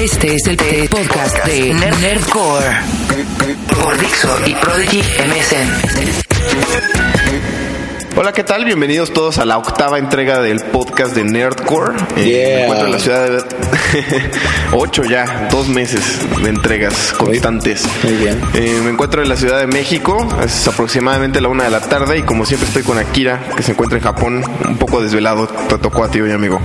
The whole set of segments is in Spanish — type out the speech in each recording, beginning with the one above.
Este es el podcast de Nerdcore por Dixo y Prodigy MSN. Hola, ¿qué tal? Bienvenidos todos a la octava entrega del podcast de Nerdcore. Eh, Yeah. me encuentro en la ciudad de... Ocho ya, dos meses de entregas constantes. muy bien. Eh, me encuentro en la Ciudad de México, es aproximadamente la una de la tarde y como siempre estoy con Akira, que se encuentra en Japón, un poco desvelado. Te tocó a ti hoy, amigo.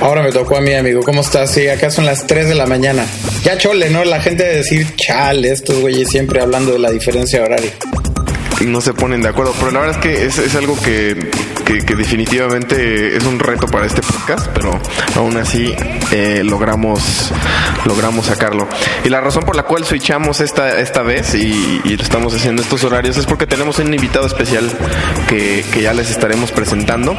Ahora me tocó a mí, amigo. ¿Cómo estás? Sí, acá son las 3 de la mañana. Ya chole, ¿no? La gente de decir, chale, estos güeyes siempre hablando de la diferencia horaria. No se ponen de acuerdo, pero la verdad es que es, es algo que, que- que definitivamente es un reto para este podcast, pero aún así eh, logramos logramos sacarlo. Y la razón por la cual switchamos esta, esta vez y, y estamos haciendo estos horarios es porque tenemos un invitado especial que, que ya les estaremos presentando.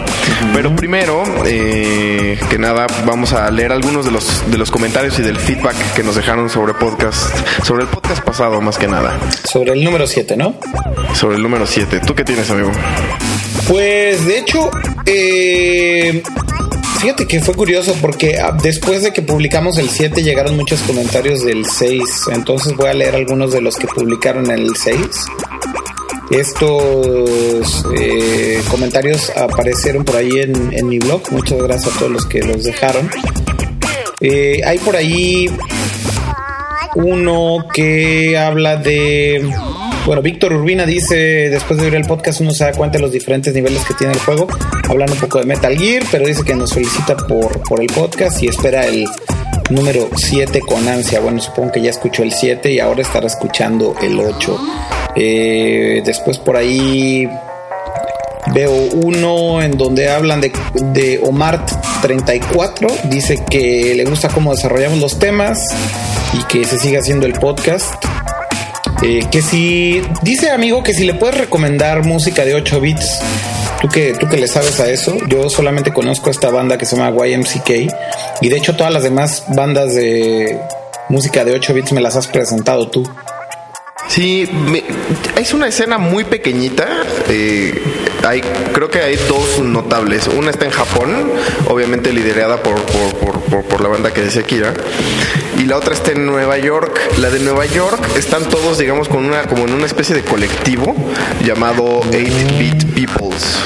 Pero primero, eh, que nada, vamos a leer algunos de los, de los comentarios y del feedback que nos dejaron sobre podcast, sobre el podcast pasado más que nada, Sobre el número 7, ¿no? sobre el número 7. ¿Tú qué tienes, amigo? Pues de hecho, eh, fíjate que fue curioso porque ah, después de que publicamos el 7 llegaron muchos comentarios del 6. Entonces voy a leer algunos de los que publicaron el 6. Estos eh, comentarios aparecieron por ahí en, en mi blog. Muchas gracias a todos los que los dejaron. Eh, hay por ahí uno que habla de. Bueno, Víctor Urbina dice: Después de oír el podcast, uno se da cuenta de los diferentes niveles que tiene el juego. Hablan un poco de Metal Gear, pero dice que nos felicita por, por el podcast y espera el número 7 con ansia. Bueno, supongo que ya escuchó el 7 y ahora estará escuchando el 8. Eh, después por ahí Veo uno en donde hablan de, de Omar 34. Dice que le gusta cómo desarrollamos los temas y que se siga haciendo el podcast. Eh, que si dice amigo que si le puedes recomendar música de 8 bits, tú que, tú que le sabes a eso, yo solamente conozco esta banda que se llama YMCK y de hecho todas las demás bandas de música de 8 bits me las has presentado tú. Sí, me- es una escena muy pequeñita. eh, hay, creo que hay dos notables. Una está en Japón, obviamente liderada por, por, por- por- la banda que decía Kira. Y la otra está en Nueva York. La de Nueva York están todos, digamos, con una, como en una especie de colectivo llamado 8-Bit Peoples.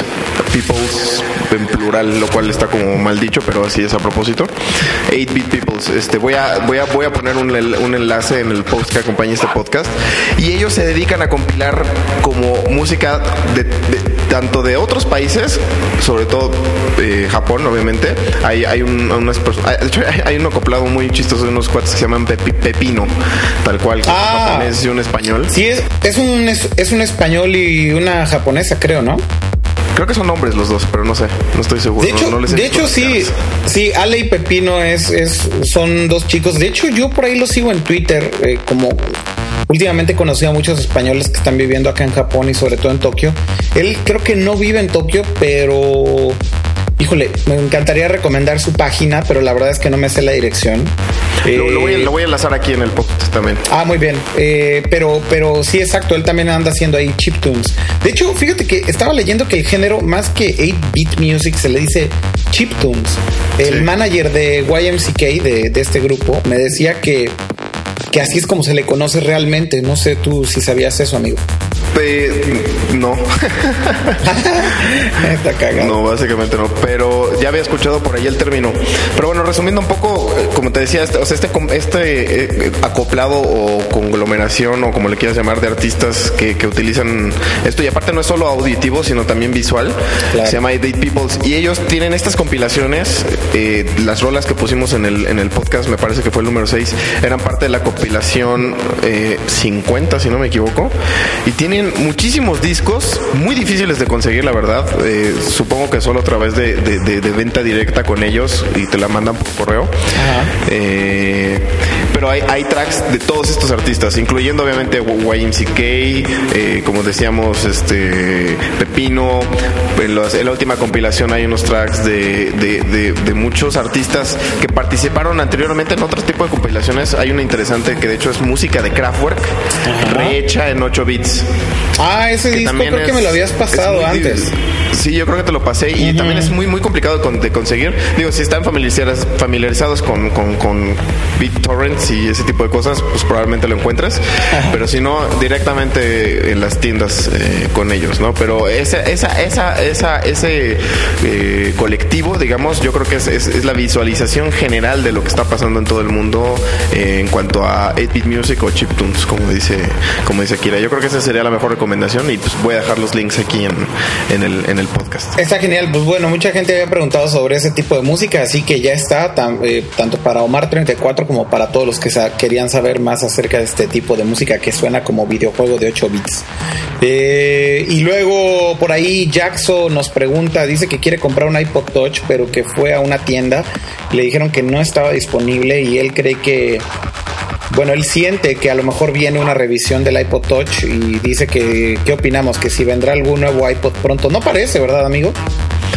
Peoples en plural, lo cual está como mal dicho, pero así es a propósito. 8-Bit Peoples. Este, voy, a, voy, a, voy a poner un, un enlace en el post que acompaña este podcast. Y ellos se dedican a compilar como música de, de- tanto de otros países, sobre todo eh, Japón, obviamente. Hay, hay un, unas hay- hay, un acoplado muy chistoso de unos cuates que se llaman Pepi- Pepino, tal cual, que es un Ah. japonés y un español. Sí, es, es, un, es, es un español y una japonesa, creo, ¿no? Creo que son hombres los dos, pero no sé, no estoy seguro. De hecho, no les he de hecho sí, caras. sí, Ale y Pepino es, es, son dos chicos. De hecho, yo por ahí los sigo en Twitter, eh, como últimamente conocí a muchos españoles que están viviendo acá en Japón y sobre todo en Tokio. Él creo que no vive en Tokio, pero híjole, me encantaría recomendar su página, pero la verdad es que no me sé la dirección. Lo, lo voy a, Eh, lo voy a enlazar aquí en el podcast también. Ah, muy bien. Eh, pero, pero sí, exacto. Él también anda haciendo ahí chiptunes. De hecho, fíjate que estaba leyendo que el género, más que 8-bit music, se le dice chiptunes. El Sí. manager de YMCK, de, de este grupo, me decía que, que así es como se le conoce realmente. No sé tú si sabías eso, amigo. Eh, no, Está cagado. no, básicamente no. Pero ya había escuchado por ahí el término. Pero bueno, resumiendo un poco, eh, como te decía, este, o sea, este, este eh, acoplado o conglomeración o como le quieras llamar de artistas que, que utilizan esto y aparte no es solo auditivo, sino también visual. Claro. Se llama Date Peoples y ellos tienen estas compilaciones. eh, las rolas que pusimos en el, en el podcast, me parece que fue el número 6, eran parte de la compilación eh, 50, si no me equivoco. Y tienen muchísimos discos, muy difíciles de conseguir, la verdad. Eh, supongo que solo a través de, de- de- de venta directa con ellos y te la mandan por correo. Eh, pero hay, hay tracks de todos estos artistas, incluyendo obviamente YMCK, eh, como decíamos, este Pepino. En, en, la última compilación hay unos tracks de, de, de, muchos artistas que participaron anteriormente en otro tipo de compilaciones. Hay una interesante que de hecho es música de Kraftwerk, rehecha en 8 bits. Ah, ese disco creo que me lo habías pasado antes. Sí, yo creo que te lo pasé y también es muy muy complicado de, conseguir. Digo, si están familiarizados, familiarizados con, con, con BitTorrents y ese tipo de cosas, pues probablemente lo encuentres. Pero si no, directamente en las tiendas eh, con ellos, ¿no? Pero esa, esa, esa, esa ese eh, colectivo, digamos, yo creo que es, es, la visualización general de lo que está pasando en todo el mundo eh, en cuanto a 8-bit music o chiptunes, como dice, como dice Kira. Yo creo que esa sería la mejor recomendación y pues voy a dejar los links aquí en, en el, en el podcast. Está genial. Pues bueno, mucha gente había preguntado sobre ese tipo de música, así que ya está, eh, tanto para Omar 34 como para todos los que querían saber más acerca de este tipo de música que suena como videojuego de 8 bits. Eh, y luego por ahí Jackson nos pregunta, dice que quiere comprar un iPod Touch, pero que fue a una tienda, le dijeron que no estaba disponible y él cree que bueno, él siente que a lo mejor viene una revisión del iPod Touch y dice que, ¿qué opinamos? Que si vendrá algún nuevo iPod pronto. No parece, ¿verdad, amigo?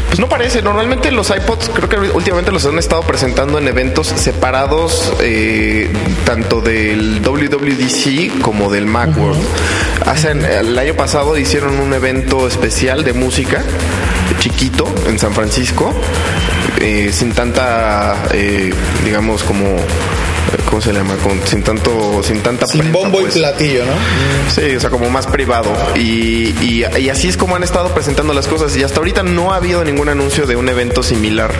Pues no parece. Normalmente los iPods creo que últimamente los han estado presentando en eventos separados eh, tanto del WWDC como del Macworld. Hacen, el año pasado hicieron un evento especial de música chiquito en San Francisco eh, sin tanta, eh, digamos, como ¿cómo se llama? Con, sin tanto, sin tanta Sin bombo y pues. platillo, ¿no? Sí, o sea, como más privado. Y, y, así es como han estado presentando las cosas. Y hasta ahorita no ha habido ningún anuncio de un evento similar.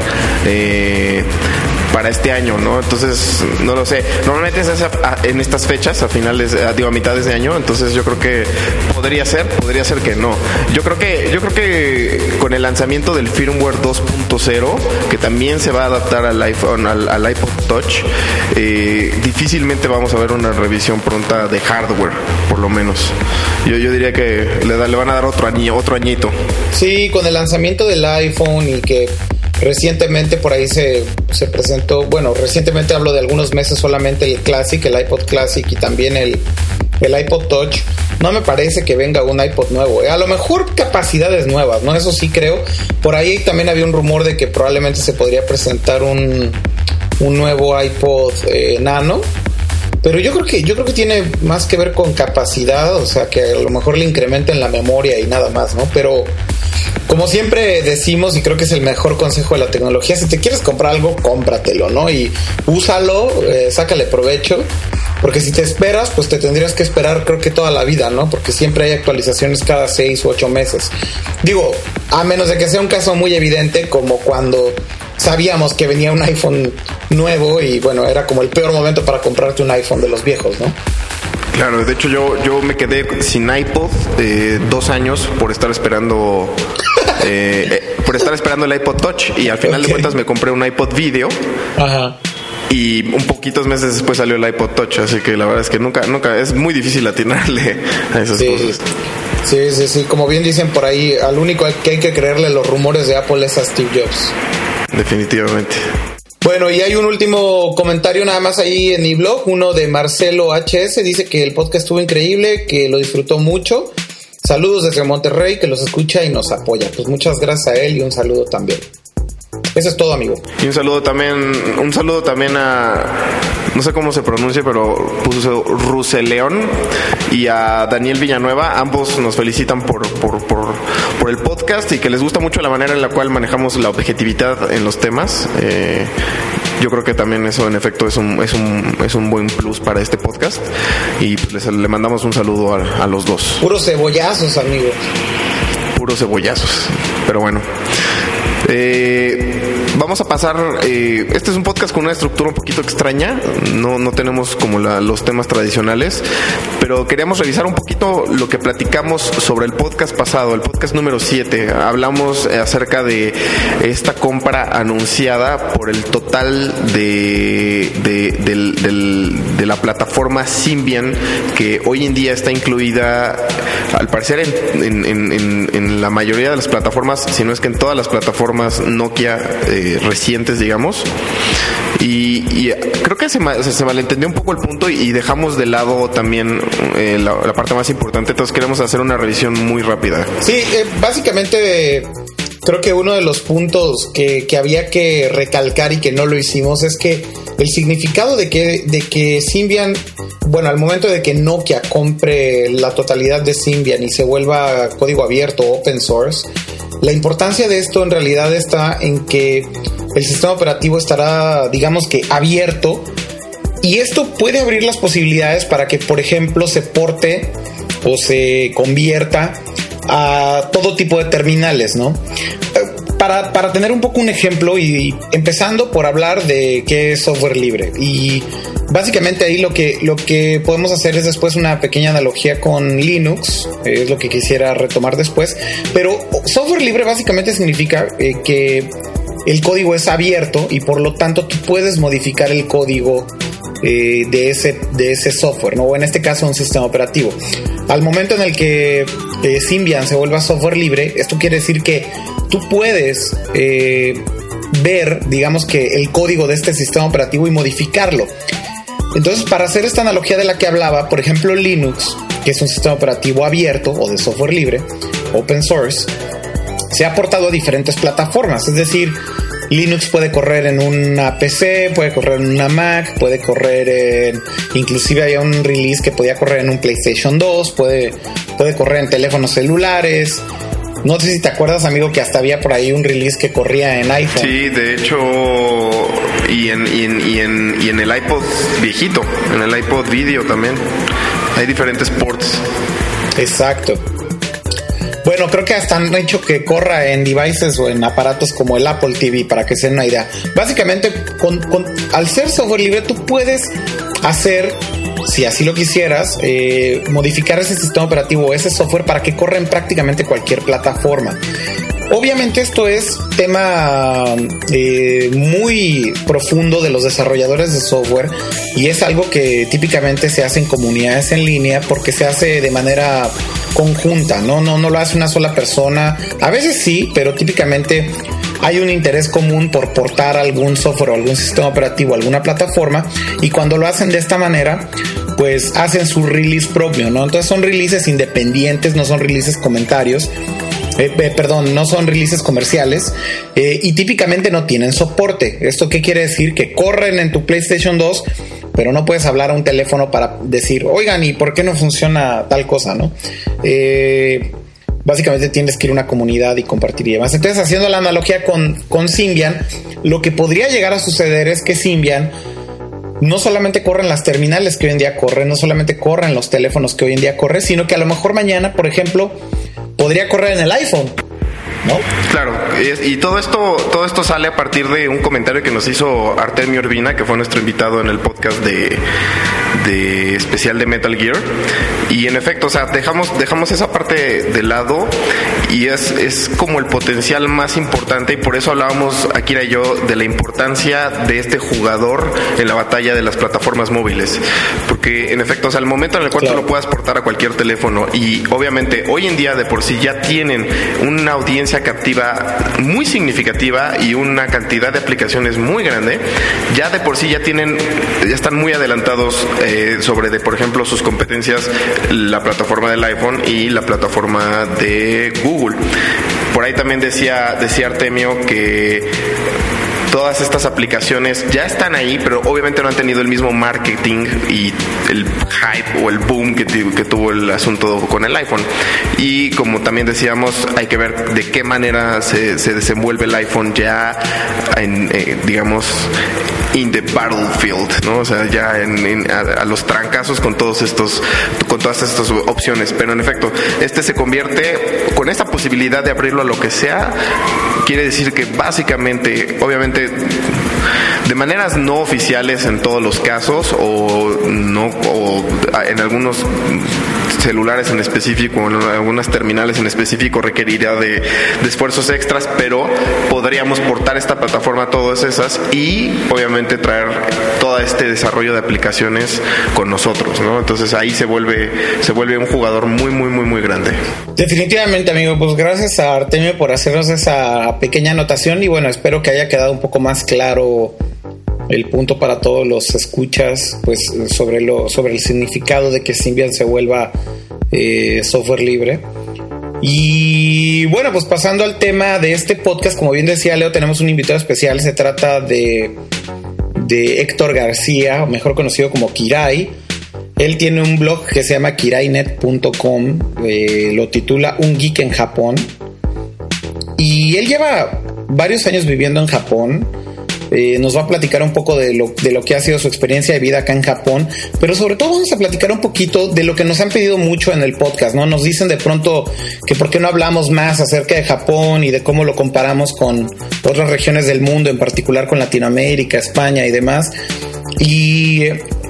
Eh, para este año, ¿no? Entonces, no lo sé. Normalmente es en estas fechas, a finales, digo, a mitades de año, entonces yo creo que podría ser, podría ser que no. Yo creo que, yo creo que con el lanzamiento del firmware 2.0, que también se va a adaptar al iPhone, al, iPod Touch, eh, difícilmente vamos a ver una revisión pronta de hardware, por lo menos. Yo, yo diría que le, le van a dar otro año, otro añito. Sí, con el lanzamiento del iPhone y que Recientemente por ahí se, se, presentó, bueno, recientemente hablo de algunos meses solamente el Classic, el iPod Classic y también el, el iPod Touch. No me parece que venga un iPod nuevo. A lo mejor capacidades nuevas, ¿no? Eso sí creo. Por ahí también había un rumor de que probablemente se podría presentar un, un nuevo iPod eh, Nano. Pero yo creo que yo creo que tiene más que ver con capacidad, o sea, que a lo mejor le incrementen la memoria y nada más, ¿no? Pero como siempre decimos, y creo que es el mejor consejo de la tecnología, si te quieres comprar algo, cómpratelo, ¿no? Y úsalo, eh, sácale provecho. Porque si te esperas, pues te tendrías que esperar creo que toda la vida, ¿no? Porque siempre hay actualizaciones cada seis u ocho meses. Digo, a menos de que sea un caso muy evidente como cuando sabíamos que venía un iPhone nuevo y bueno, era como el peor momento para comprarte un iPhone de los viejos, ¿no? Claro, de hecho yo, yo me quedé sin iPod eh, dos años por estar esperando eh, eh, por estar esperando el iPod Touch y al final de cuentas me compré un iPod Video. Ajá. Y un poquitos meses después salió el iPod Touch, así que la verdad es que nunca, nunca, es muy difícil atinarle a esas cosas. Sí, sí, sí, como bien dicen por ahí, al único que hay que creerle los rumores de Apple es a Steve Jobs. Definitivamente. Bueno, y hay un último comentario nada más ahí en mi blog, uno de Marcelo HS, dice que el podcast estuvo increíble, que lo disfrutó mucho. Saludos desde Monterrey, que los escucha y nos apoya. Pues muchas gracias a él y un saludo también. Eso es todo, amigo. Y un saludo también, un saludo también a, no sé cómo se pronuncia, pero puso Ruseleón y a Daniel Villanueva. Ambos nos felicitan por, por, por, por, el podcast y que les gusta mucho la manera en la cual manejamos la objetividad en los temas. Eh, yo creo que también eso en efecto es un, es un, es un buen plus para este podcast y pues le mandamos un saludo a, a los dos. Puros cebollazos, amigo. Puros cebollazos. Pero bueno. Eh, vamos a pasar. Eh, este es un podcast con una estructura un poquito extraña. No, no tenemos como los temas tradicionales, pero queríamos revisar un poquito lo que platicamos sobre el podcast pasado, el podcast número 7. Hablamos acerca de esta compra anunciada por el total de, de, la plataforma Symbian, que hoy en día está incluida, al parecer, en la mayoría de las plataformas, si no es que en todas las plataformas Nokia. Eh, recientes, digamos. Y, creo que se, se, malentendió un poco el punto y, dejamos de lado también eh, la, parte más importante. Entonces queremos hacer una revisión muy rápida. Sí, eh, básicamente creo que uno de los puntos que, que, había que recalcar y que no lo hicimos es que el significado de que, de que Symbian, bueno, al momento de que Nokia compre la totalidad de Symbian y se vuelva código abierto, open source, la importancia de esto en realidad está en que el sistema operativo estará, digamos que, abierto y esto puede abrir las posibilidades para que, por ejemplo, se porte o se convierta a todo tipo de terminales, ¿no? Para, tener un poco un ejemplo y, empezando por hablar de qué es software libre. Y básicamente ahí lo que, lo que podemos hacer es después una pequeña analogía con Linux, es lo que quisiera retomar después. Pero software libre básicamente significa eh, que el código es abierto y por lo tanto tú puedes modificar el código eh, de, ese, de ese software, ¿no? o en este caso un sistema operativo. Al momento en el que eh, Symbian se vuelva software libre, esto quiere decir que tú puedes eh, ver, digamos que el código de este sistema operativo y modificarlo. Entonces, para hacer esta analogía de la que hablaba, por ejemplo, Linux, que es un sistema operativo abierto o de software libre, open source, se ha portado a diferentes plataformas. Es decir, Linux puede correr en una PC, puede correr en una Mac, puede correr en... Inclusive había un release que podía correr en un PlayStation 2, puede, puede correr en teléfonos celulares, no sé si te acuerdas, amigo, que hasta había por ahí un release que corría en iPhone. Sí, de hecho, y en, y en, y en, y en el iPod viejito, en el iPod video también. Hay diferentes ports. Exacto. Bueno, creo que hasta han hecho que corra en devices o en aparatos como el Apple TV, para que se den una idea. Básicamente, al ser software libre, tú puedes hacer si así lo quisieras, eh, modificar ese sistema operativo o ese software para que corra en prácticamente cualquier plataforma. Obviamente esto es tema eh, muy profundo de los desarrolladores de software y es algo que típicamente se hace en comunidades en línea porque se hace de manera conjunta, ¿no? No, no lo hace una sola persona. A veces sí, pero típicamente hay un interés común por portar algún software o algún sistema operativo alguna plataforma y cuando lo hacen de esta manera pues hacen su release propio, ¿no? Entonces son releases independientes, no son releases comentarios. Eh, eh, perdón, no son releases comerciales eh, y típicamente no tienen soporte. ¿Esto qué quiere decir? Que corren en tu PlayStation 2, pero no puedes hablar a un teléfono para decir, oigan, ¿y por qué no funciona tal cosa, no? Básicamente tienes que ir a una comunidad y compartir y demás. Entonces, haciendo la analogía con, con Symbian, lo que podría llegar a suceder es que Symbian no solamente corren las terminales que hoy en día corren, no solamente corren los teléfonos que hoy en día corren, sino que a lo mejor mañana, por ejemplo, podría correr en el iPhone. ¿No? Claro, y, todo esto, todo esto sale a partir de un comentario que nos hizo Artemio Urbina, que fue nuestro invitado en el podcast de, de especial de Metal Gear. Y en efecto, o sea, dejamos, dejamos esa parte de lado y es, es como el potencial más importante y por eso hablábamos Akira y yo de la importancia de este jugador en la batalla de las plataformas móviles. Porque en efecto, o sea, el momento en el cual tú lo puedas portar a cualquier teléfono y obviamente hoy en día de por sí ya tienen una audiencia captiva muy significativa y una cantidad de aplicaciones muy grande, ya de por sí ya tienen, ya están muy adelantados eh, sobre, de, por ejemplo, sus competencias, la plataforma del iPhone y la plataforma de Google. Por ahí también decía, decía Artemio que todas estas aplicaciones ya están ahí, pero obviamente no han tenido el mismo marketing y el hype o el boom que, tuvo el asunto con el iPhone. Y como también decíamos, hay que ver de qué manera se, se desenvuelve el iPhone ya eh, digamos, in the battlefield, ¿no? O sea, ya en, a, los trancazos con todos estos, con todas estas opciones. Pero en efecto, este se convierte con esta posibilidad de abrirlo a lo que sea. Quiere decir que básicamente, obviamente, de maneras no oficiales en todos los casos o no o en algunos celulares en específico en algunas terminales en específico requeriría de, esfuerzos extras, pero podríamos portar esta plataforma a todas esas y obviamente traer todo este desarrollo de aplicaciones con nosotros, ¿no? Entonces ahí se vuelve, se vuelve un jugador muy, muy, muy, muy grande. Definitivamente, amigo, pues gracias a Artemio por hacernos esa pequeña anotación y bueno, espero que haya quedado un poco más claro el punto para todos los escuchas, pues sobre lo sobre el significado de que Symbian se vuelva eh, software libre. Y bueno, pues pasando al tema de este podcast, como bien decía Leo, tenemos un invitado especial. Se trata de, de Héctor García, mejor conocido como Kirai. Él tiene un blog que se llama kirainet.com, eh, lo titula Un Geek en Japón. Y él lleva varios años viviendo en Japón eh, nos va a platicar un poco de lo, de lo que ha sido su experiencia de vida acá en Japón, pero sobre todo vamos a platicar un poquito de lo que nos han pedido mucho en el podcast, ¿no? Nos dicen de pronto que por qué no hablamos más acerca de Japón y de cómo lo comparamos con otras regiones del mundo, en particular con Latinoamérica, España y demás. Y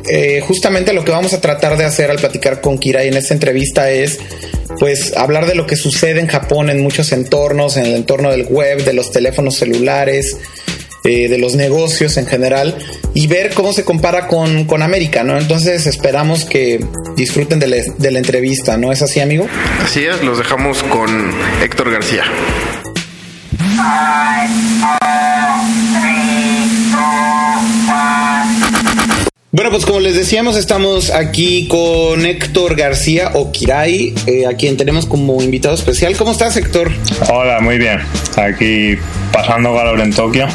eh, justamente lo que vamos a tratar de hacer al platicar con Kirai en esta entrevista es pues hablar de lo que sucede en Japón en muchos entornos, en el entorno del web, de los teléfonos celulares, eh, de los negocios en general y ver cómo se compara con, con América, ¿no? Entonces esperamos que disfruten de la, de la entrevista, ¿no es así, amigo? Así es, los dejamos con Héctor García. Bueno, pues como les decíamos, estamos aquí con Héctor García o Kirai, eh, a quien tenemos como invitado especial. ¿Cómo estás, Héctor? Hola, muy bien. Aquí pasando calor en Tokio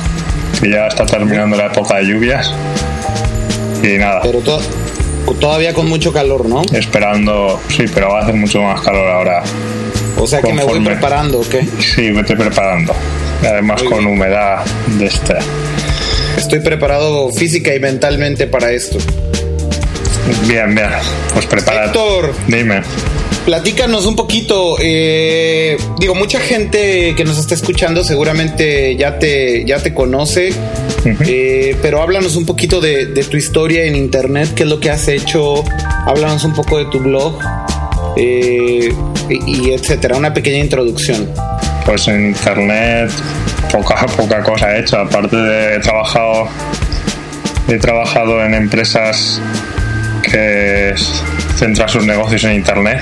que ya está terminando la época de lluvias. Y nada. Pero todavía con mucho calor, ¿no? Esperando, sí, pero va a hacer mucho más calor ahora. O sea que me voy preparando, ¿o qué? Sí, me estoy preparando. Además con humedad de este. Estoy preparado física y mentalmente para esto. Bien, bien. Pues prepara. Héctor. Dime platícanos un poquito. Eh, digo, mucha gente que nos está escuchando seguramente ya te, ya te conoce, eh, pero háblanos un poquito de, tu historia en internet, qué es lo que has hecho, háblanos un poco de tu blog eh, y, etcétera. Una pequeña introducción. Pues en internet poca, poca cosa he hecho, aparte de he trabajado, he trabajado en empresas que centran sus negocios en internet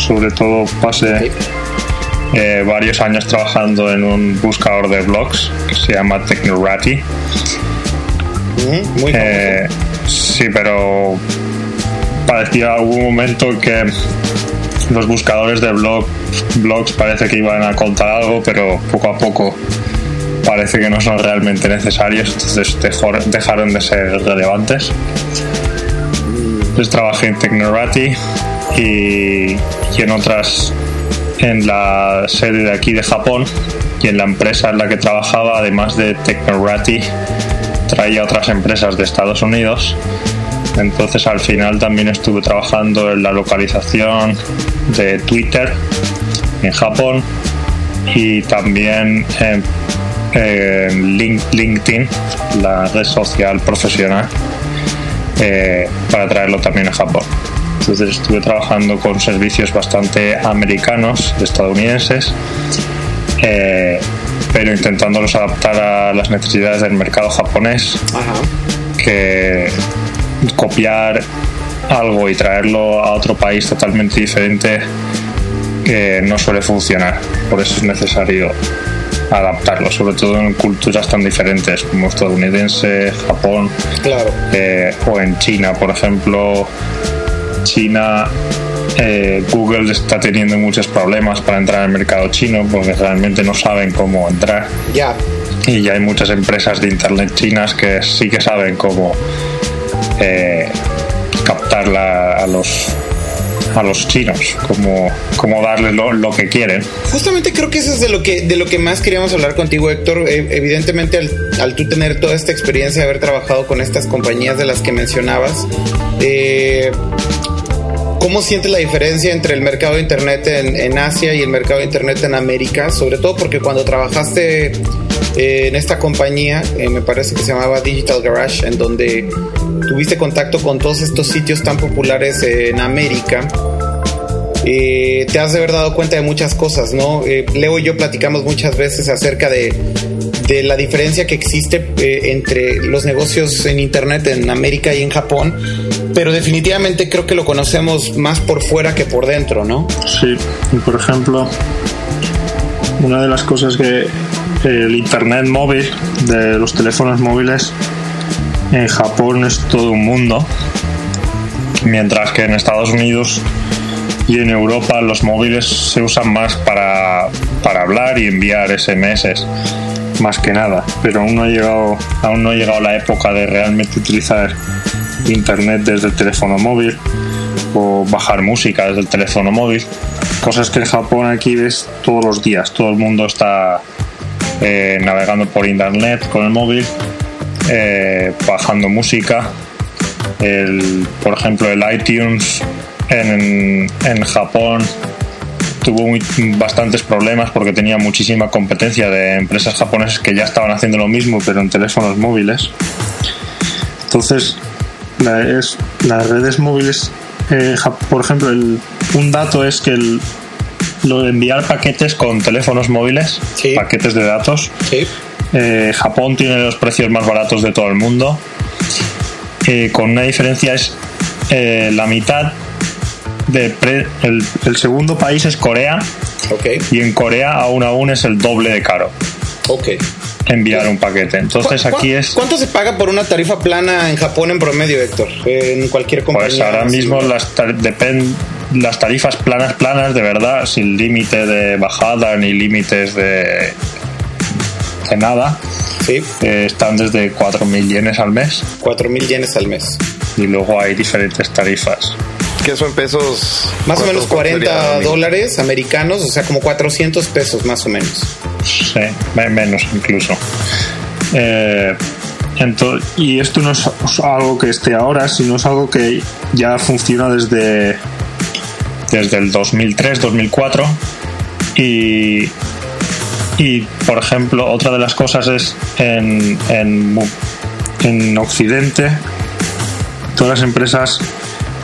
sobre todo pasé eh, varios años trabajando en un buscador de blogs que se llama Technorati. Mm, muy eh, sí, pero parecía algún momento que los buscadores de blog, blogs parece que iban a contar algo, pero poco a poco parece que no son realmente necesarios, entonces dejaron de ser relevantes. Trabajé en Technorati y, en otras en la sede de aquí de Japón y en la empresa en la que trabajaba, además de Technorati, traía otras empresas de Estados Unidos. Entonces al final también estuve trabajando en la localización de Twitter en Japón y también en, LinkedIn, la red social profesional, eh, para traerlo también a Japón. Entonces estuve trabajando con servicios bastante americanos, estadounidenses, eh, pero intentándolos adaptar a las necesidades del mercado japonés, que copiar algo y traerlo a otro país totalmente diferente que no suele funcionar. Por eso es necesario adaptarlo, sobre todo en culturas tan diferentes como estadounidense, Japón, claro. Eh, o en China, por ejemplo, China, eh, Google está teniendo muchos problemas para entrar al mercado chino porque realmente no saben cómo entrar. Ya. Y ya hay muchas empresas de internet chinas que sí que saben cómo eh, captar a los a los chinos, cómo, cómo darles lo, que quieren. Justamente creo que eso es de lo que, de lo que más queríamos hablar contigo, Héctor. Eh, evidentemente, al, al, tú tener toda esta experiencia de haber trabajado con estas compañías de las que mencionabas, eh, ¿Cómo sientes la diferencia entre el mercado de Internet en, Asia y el mercado de Internet en América? Sobre todo porque cuando trabajaste eh, en esta compañía, eh, me parece que se llamaba Digital Garage, en donde tuviste contacto con todos estos sitios tan populares en América, eh, te has de haber dado cuenta de muchas cosas, ¿no? Leo y yo platicamos muchas veces acerca de, de la diferencia que existe entre los negocios en Internet en América y en Japón pero definitivamente creo que lo conocemos más por fuera que por dentro, ¿no? Sí, y por ejemplo, una de las cosas que el Internet móvil de los teléfonos móviles en Japón es todo un mundo, mientras que en Estados Unidos y en Europa los móviles se usan más para, para hablar y enviar SMS más que nada. Pero aún no ha llegado aún no ha llegado la época de realmente utilizar internet desde el teléfono móvil o bajar música desde el teléfono móvil. Cosas que en Japón aquí ves todos los días. Todo el mundo está eh, navegando por internet con el móvil eh, bajando música el, por ejemplo el iTunes en, en Japón tuvo muy- bastantes problemas porque tenía muchísima competencia de empresas japonesas que ya estaban haciendo lo mismo pero en teléfonos móviles entonces la- es- las redes móviles eh, por ejemplo el- un dato es que el- lo de enviar paquetes con teléfonos móviles Sí. paquetes de datos Sí. Eh, Japón tiene los precios más baratos de todo el mundo. Eh, con una diferencia es eh, la mitad de pre- el, el segundo país es Corea Ok. y en Corea aún aún es el doble de caro Ok. enviar un paquete. Entonces ¿Cu- aquí es ¿Cuánto se paga por una tarifa plana en Japón en promedio, Héctor? En cualquier compañía. pues ahora mismo las tar- las tarifas planas planas de verdad sin límite de bajada ni límites de de nada Sí, eh, están desde 4.000 yenes al mes 4 mil yenes al mes. y luego hay diferentes tarifas. Que eso en pesos. Más o menos ¿cuánto 40 sería? dólares americanos, o sea, como 400 pesos más o menos. Sí, me- menos incluso. Eh, ento- y esto no es algo que esté ahora, sino es algo que ya funciona desde, desde el 2003-2004. Y, y, por ejemplo, otra de las cosas es en, en, en Occidente, todas las empresas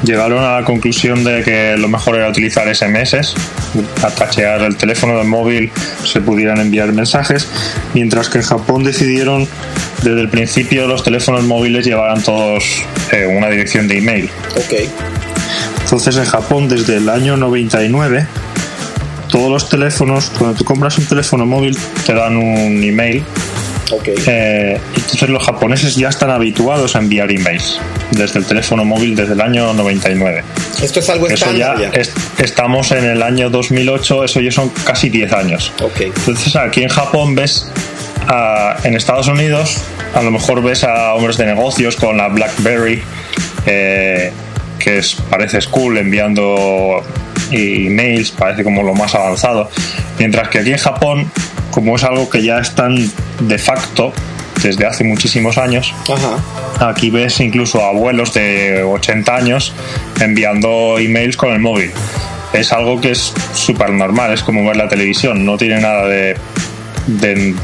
llegaron a la conclusión de que lo mejor era utilizar SMS, atachear el teléfono del móvil, se pudieran enviar mensajes, mientras que en Japón decidieron desde el principio los teléfonos móviles llevaran todos eh, una dirección de email. Ok. Entonces en Japón desde el año 99 todos los teléfonos, cuando tú compras un teléfono móvil te dan un email Ok. eh, entonces los japoneses ya están habituados a enviar emails desde el teléfono móvil desde el año 99. Esto es algo Eso ya, estándar ya. es- estamos en el año 2008, eso ya son casi 10 años. Ok. Entonces aquí en Japón ves, a- en Estados Unidos, a lo mejor ves a hombres de negocios con la BlackBerry, eh, que es, parece cool, enviando emails, parece como lo más avanzado. Mientras que aquí en Japón, como es algo que ya están de facto desde hace muchísimos años, Ajá. Aquí ves incluso abuelos de 80 años enviando emails con el móvil. Es algo que es súper normal, es como ver la televisión, no tiene nada de, de,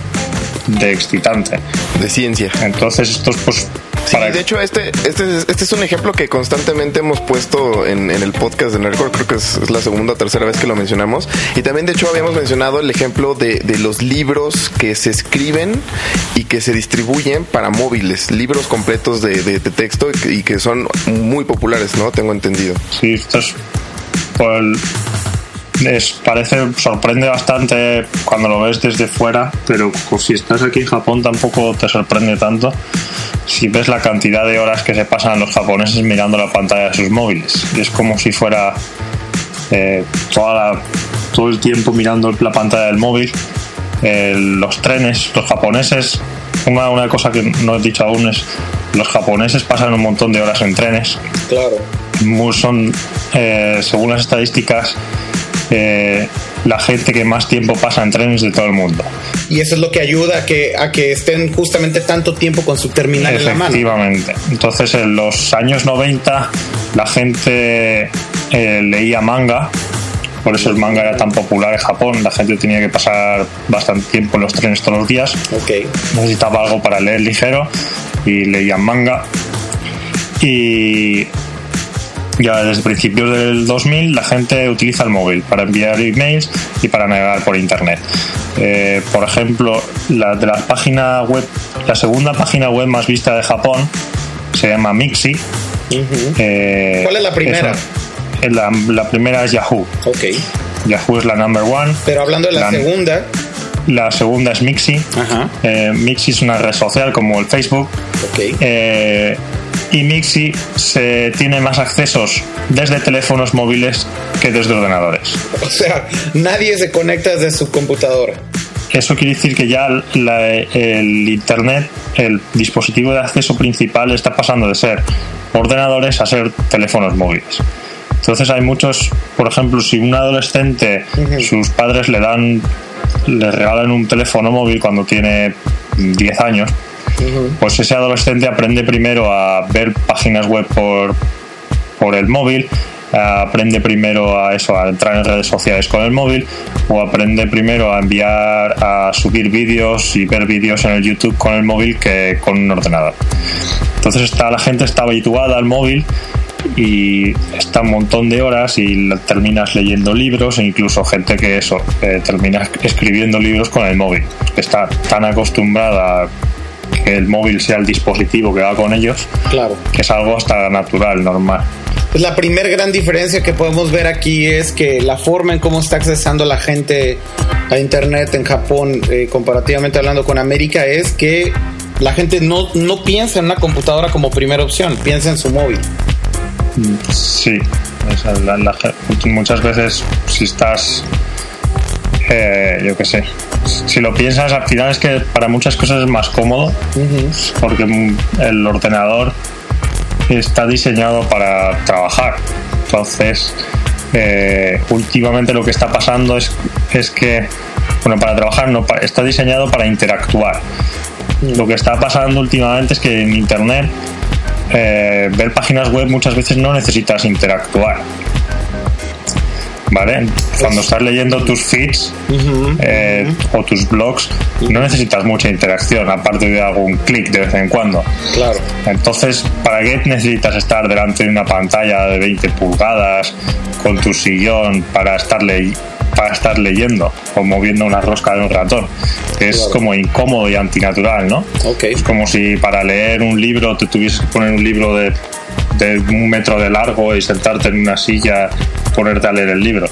de excitante. De ciencia. Entonces, estos pues... Sí, de hecho, este, este, es- este es un ejemplo que constantemente hemos puesto en, en el podcast de Nerdcore. Creo que es, es la segunda o tercera vez que lo mencionamos. Y también, de hecho, habíamos mencionado el ejemplo de, de los libros que se escriben y que se distribuyen para móviles. Libros completos de, de- de texto y que, y que son muy populares, ¿no? Tengo entendido. Sí, esto es, pues, es- parece, sorprende bastante cuando lo ves desde fuera, pero pues, si estás aquí en Japón tampoco te sorprende tanto si ves la cantidad de horas que se pasan los japoneses mirando la pantalla de sus móviles. Es como si fuera eh, toda la- todo el tiempo mirando la pantalla del móvil. Eh, los trenes, los japoneses, una, una cosa que no he dicho aún es, los japoneses pasan un montón de horas en trenes Claro. son, eh, según las estadísticas, eh, la gente que más tiempo pasa en trenes de todo el mundo. Y eso es lo que ayuda a que, a que estén justamente tanto tiempo con su terminal en la mano. Efectivamente. Entonces, en los años 90, la gente eh, leía manga. Por eso el manga era tan popular en Japón. La gente tenía que pasar bastante tiempo en los trenes todos los días. Necesitaba algo para leer ligero y leían manga. Y ya desde principios del 2000 la gente utiliza el móvil para enviar emails y para navegar por internet. Eh, por ejemplo, la de la página web, la segunda página web más vista de Japón se llama Mixi. Eh, ¿Cuál es la primera? es la, la primera es Yahoo. Ok. Yahoo es la number one. Pero hablando de la La- segunda, la segunda es Mixi. Eh, Mixi es una red social como el Facebook. Eh, y Mixi se tiene más accesos desde teléfonos móviles que desde ordenadores. O sea, nadie se conecta desde su computadora. Eso quiere decir que ya el Internet, el dispositivo de acceso principal, está pasando de ser ordenadores a ser teléfonos móviles. Entonces hay muchos, por ejemplo, si un adolescente, sus padres le dan, le regalan un teléfono móvil cuando tiene 10 años, pues ese adolescente aprende primero a ver páginas web por, por el móvil, aprende primero a eso, a entrar en redes sociales con el móvil, o aprende primero a enviar, a subir vídeos y ver vídeos en el YouTube con el móvil que con un ordenador. Entonces está, la gente está habituada al móvil y está un montón de horas y terminas leyendo libros e incluso gente que eso termina escribiendo libros con el móvil está tan acostumbrada a que el móvil sea el dispositivo que va con ellos claro que es algo hasta natural normal pues la primera gran diferencia que podemos ver aquí es que la forma en cómo está accesando la gente a internet en Japón eh, comparativamente hablando con América es que la gente no, no piensa en una computadora como primera opción, piensa en su móvil. Sí, muchas veces si estás, eh, yo qué sé, si lo piensas al final es que para muchas cosas es más cómodo porque el ordenador está diseñado para trabajar. Entonces, eh, últimamente lo que está pasando es, es que, bueno, para trabajar no, está diseñado para interactuar. Lo que está pasando últimamente es que en Internet eh, ver páginas web muchas veces no necesitas interactuar. ¿Vale? Cuando estás leyendo tus feeds eh, o tus blogs, no necesitas mucha interacción, aparte de algún clic de vez en cuando. Claro. Entonces, ¿para qué necesitas estar delante de una pantalla de 20 pulgadas con tu sillón para estar leyendo? para estar leyendo o moviendo una rosca de un ratón. Es como incómodo y antinatural, ¿no? Es como si para leer un libro te tuvieses que poner un libro de, de un metro de largo y sentarte en una silla, ponerte a leer el libro.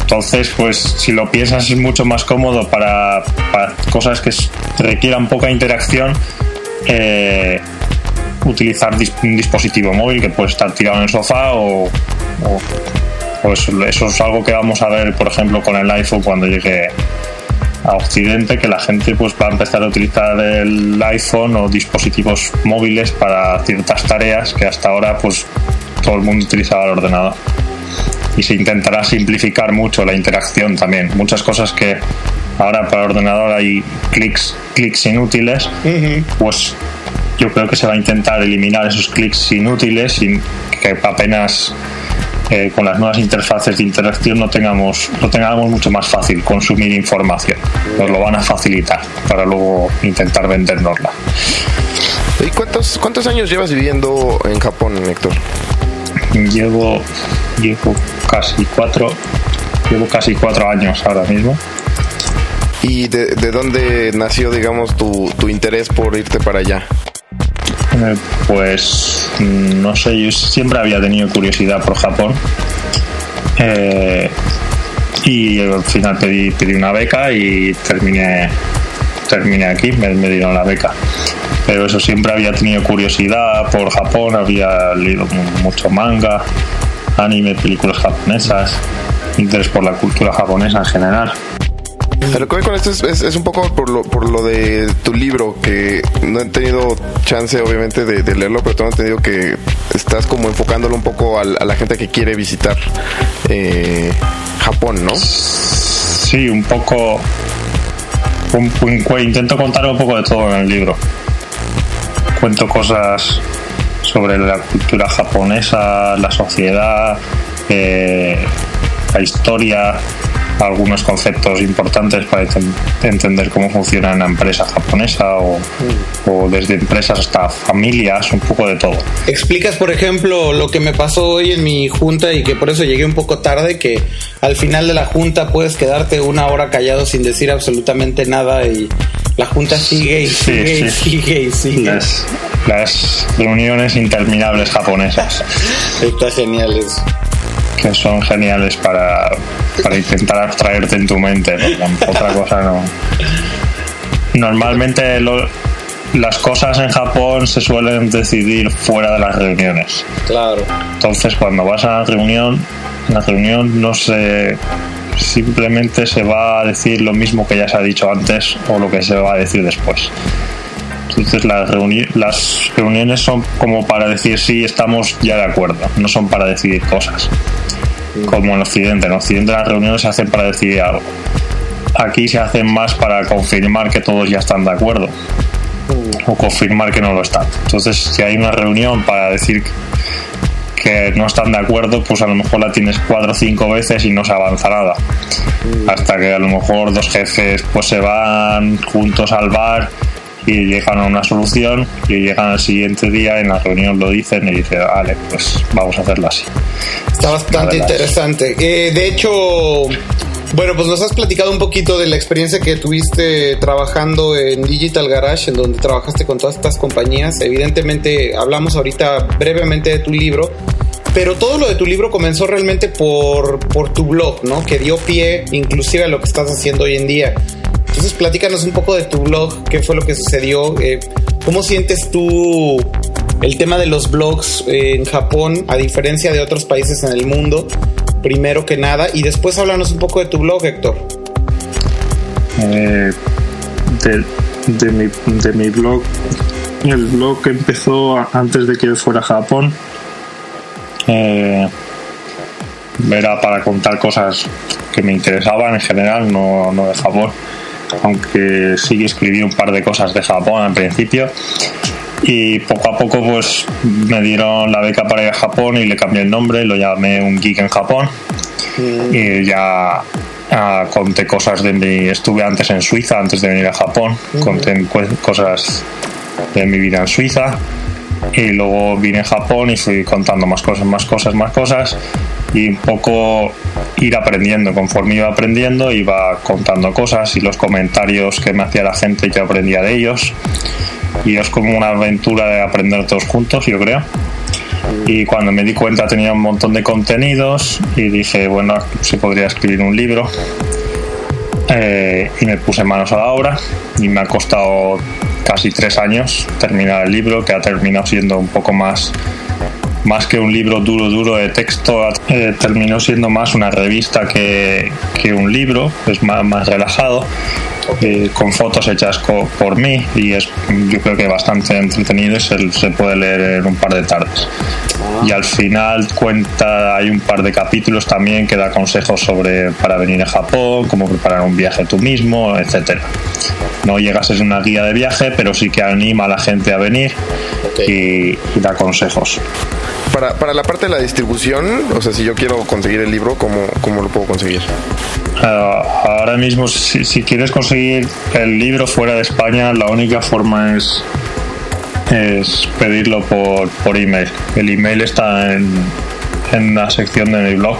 Entonces, pues si lo piensas es mucho más cómodo para, cosas que requieran poca interacción. Eh, utilizar un dispositivo móvil que puede estar tirado en el sofá o eso es algo que vamos a ver, por ejemplo, con el iPhone cuando llegue a Occidente, que la gente pues va a empezar a utilizar el iPhone o dispositivos móviles para ciertas tareas que hasta ahora pues todo el mundo utilizaba el ordenador. Y se intentará simplificar mucho la interacción también. Muchas cosas que ahora para el ordenador hay clics, clics inútiles, pues yo creo que se va a intentar eliminar esos clics inútiles y que apenas con las nuevas interfaces de interacción no tengamos lo tengamos mucho más fácil consumir información nos lo van a facilitar para luego intentar vendérnosla ¿Y cuántos cuántos años llevas viviendo en Japón Héctor? llevo llevo casi cuatro llevo casi cuatro años ahora mismo ¿Y de, de dónde nació, digamos, tu, tu interés por irte para allá? Pues mm, no sé, yo siempre había tenido curiosidad por Japón. Eh, y al final pedí, pedí una beca y terminé, terminé aquí, me, dieron la beca. Pero eso siempre había tenido curiosidad por Japón, había leído mucho manga, anime, películas japonesas, interés por la cultura japonesa en general. Lo que voy con esto es, un poco por lo, por lo de tu libro, que no he tenido chance obviamente de, leerlo, pero tengo entendido que estás como enfocándolo un poco a, la gente que quiere visitar eh, Japón, ¿no? Sí, un poco... intento contar un poco de todo en el libro. Cuento cosas sobre la cultura japonesa, la sociedad, eh, la historia, algunos conceptos importantes para entender cómo funciona una empresa japonesa o, o, desde empresas hasta familias, un poco de todo. Explicas, por ejemplo, lo que me pasó hoy en mi junta y que por eso llegué un poco tarde, que al final de la junta puedes quedarte una hora callado sin decir absolutamente nada y la junta sigue y sigue y sigue y sigue. Las, las reuniones interminables japonesas. Está genial eso. Que son geniales para, para intentar abstraerte en tu mente. Otra cosa no. Normalmente las cosas en Japón se suelen decidir fuera de las reuniones. Claro. Entonces cuando vas a la reunión, en la reunión no se simplemente se va a decir lo mismo que ya se ha dicho antes o lo que se va a decir después. Entonces las, las reuniones son como para decir sí, estamos ya de acuerdo, no son para decidir cosas. Como en Occidente, en Occidente las reuniones se hacen para decidir algo. Aquí se hacen más para confirmar que todos ya están de acuerdo o confirmar que no lo están. Entonces, si hay una reunión para decir que no están de acuerdo, pues a lo mejor la tienes cuatro o cinco veces y no se avanza nada. Hasta que a lo mejor dos jefes pues se van juntos al bar y llegan a una solución y llegan al siguiente día en la reunión lo dicen y dicen, vale, pues vamos a hacerlo así. Está bastante interesante. Eh, de hecho, bueno, pues nos has platicado un poquito de la experiencia que tuviste trabajando en Digital Garage, en donde trabajaste con todas estas compañías. Evidentemente, hablamos ahorita brevemente de tu libro, pero todo lo de tu libro comenzó realmente por, por tu blog, ¿no? Que dio pie inclusive a lo que estás haciendo hoy en día. Entonces, platícanos un poco de tu blog, qué fue lo que sucedió, eh, cómo sientes tú el tema de los blogs en Japón, a diferencia de otros países en el mundo primero que nada, y después háblanos un poco de tu blog, Héctor. Eh, de, mi, de mi blog, el blog empezó antes de que fuera a Japón. Eh, era para contar cosas que me interesaban en general, no, no de Japón, aunque sí escribí un par de cosas de Japón al principio y poco a poco pues me dieron la beca para ir a Japón y le cambié el nombre, lo llamé un geek en Japón mm. y ya ah, conté cosas de mi estuve antes en Suiza antes de venir a Japón, mm. conté cosas de mi vida en Suiza y luego vine a Japón y fui contando más cosas, más cosas, más cosas y un poco ir aprendiendo. Conforme iba aprendiendo, iba contando cosas y los comentarios que me hacía la gente yo aprendía de ellos y es como una aventura de aprender todos juntos, yo creo. Y cuando me di cuenta tenía un montón de contenidos y dije, bueno, se podría escribir un libro. Eh, y me puse manos a la obra y me ha costado casi tres años terminar el libro, que ha terminado siendo un poco más más que un libro duro, duro de texto, eh, terminó siendo más una revista que, que un libro, es más, más relajado eh, con fotos hechas por mí y es yo creo que bastante entretenido y se, se puede leer en un par de tardes. Y al final cuenta, hay un par de capítulos también que da consejos sobre para venir a Japón, cómo preparar un viaje tú mismo, etcétera. No llegas a ser una guía de viaje, pero sí que anima a la gente a venir y, da consejos. Para, para, la parte de la distribución, o sea, si yo quiero conseguir el libro, ¿cómo, cómo lo puedo conseguir? Ah, ahora mismo, si, quieres conseguir el libro fuera de España, la única forma es, es pedirlo por, por email. El email está en, en la sección de mi blog.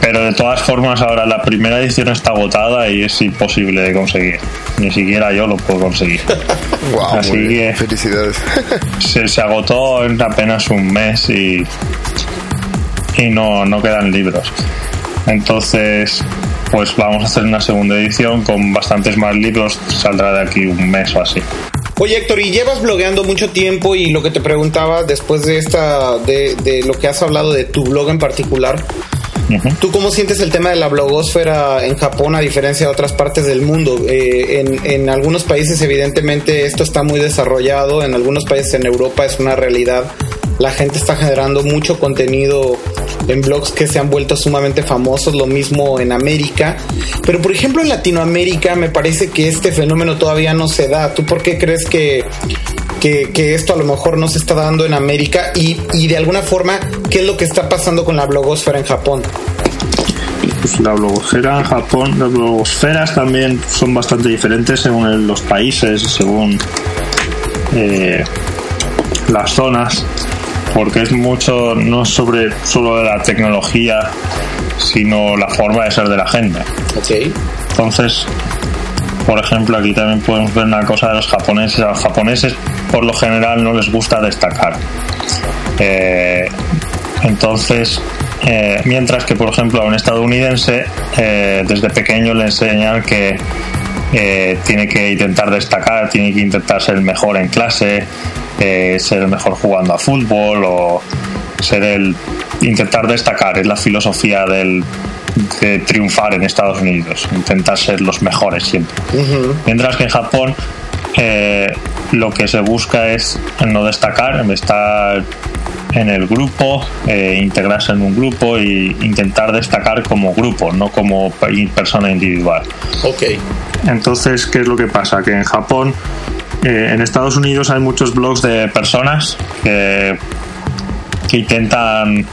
Pero de todas formas, ahora la primera edición está agotada y es imposible de conseguir. Ni siquiera yo lo puedo conseguir. Así que felicidades. se, se, agotó en apenas un mes y, y no, no quedan libros. Entonces, pues vamos a hacer una segunda edición con bastantes más libros. Saldrá de aquí un mes o así. Oye Héctor, y llevas blogueando mucho tiempo y lo que te preguntaba después de esta, de, de lo que has hablado de tu blog en particular, ¿Tú cómo sientes el tema de la blogosfera en Japón a diferencia de otras partes del mundo? Eh, en, en, algunos países evidentemente esto está muy desarrollado, en algunos países en Europa es una realidad. La gente está generando mucho contenido en blogs que se han vuelto sumamente famosos, lo mismo en América. Pero por ejemplo en Latinoamérica me parece que este fenómeno todavía no se da. ¿Tú por qué crees que, que, esto a lo mejor no se está dando en América? Y, y de alguna forma, ¿qué es lo que está pasando con la blogosfera en Japón? Pues la blogosfera en Japón, las blogosferas también son bastante diferentes según los países, según eh, las zonas porque es mucho, no sobre solo de la tecnología, sino la forma de ser de la gente. Entonces, por ejemplo, aquí también podemos ver una cosa de los japoneses. A los japoneses, por lo general, no les gusta destacar. Eh, entonces, eh, mientras que, por ejemplo, a un estadounidense eh, desde pequeño le enseñan que eh, tiene que intentar destacar, tiene que intentar ser el mejor en clase, ser el mejor jugando a fútbol o ser el intentar destacar. Es la filosofía del, de triunfar en Estados Unidos, intentar ser los mejores siempre. Mientras que en Japón lo que se busca es no destacar, estar en el grupo, eh, integrarse en un grupo e intentar destacar como grupo, no como persona individual. Ok. Entonces, ¿qué es lo que pasa? Que en Japón, eh, en Estados Unidos hay muchos blogs de personas que, que intentan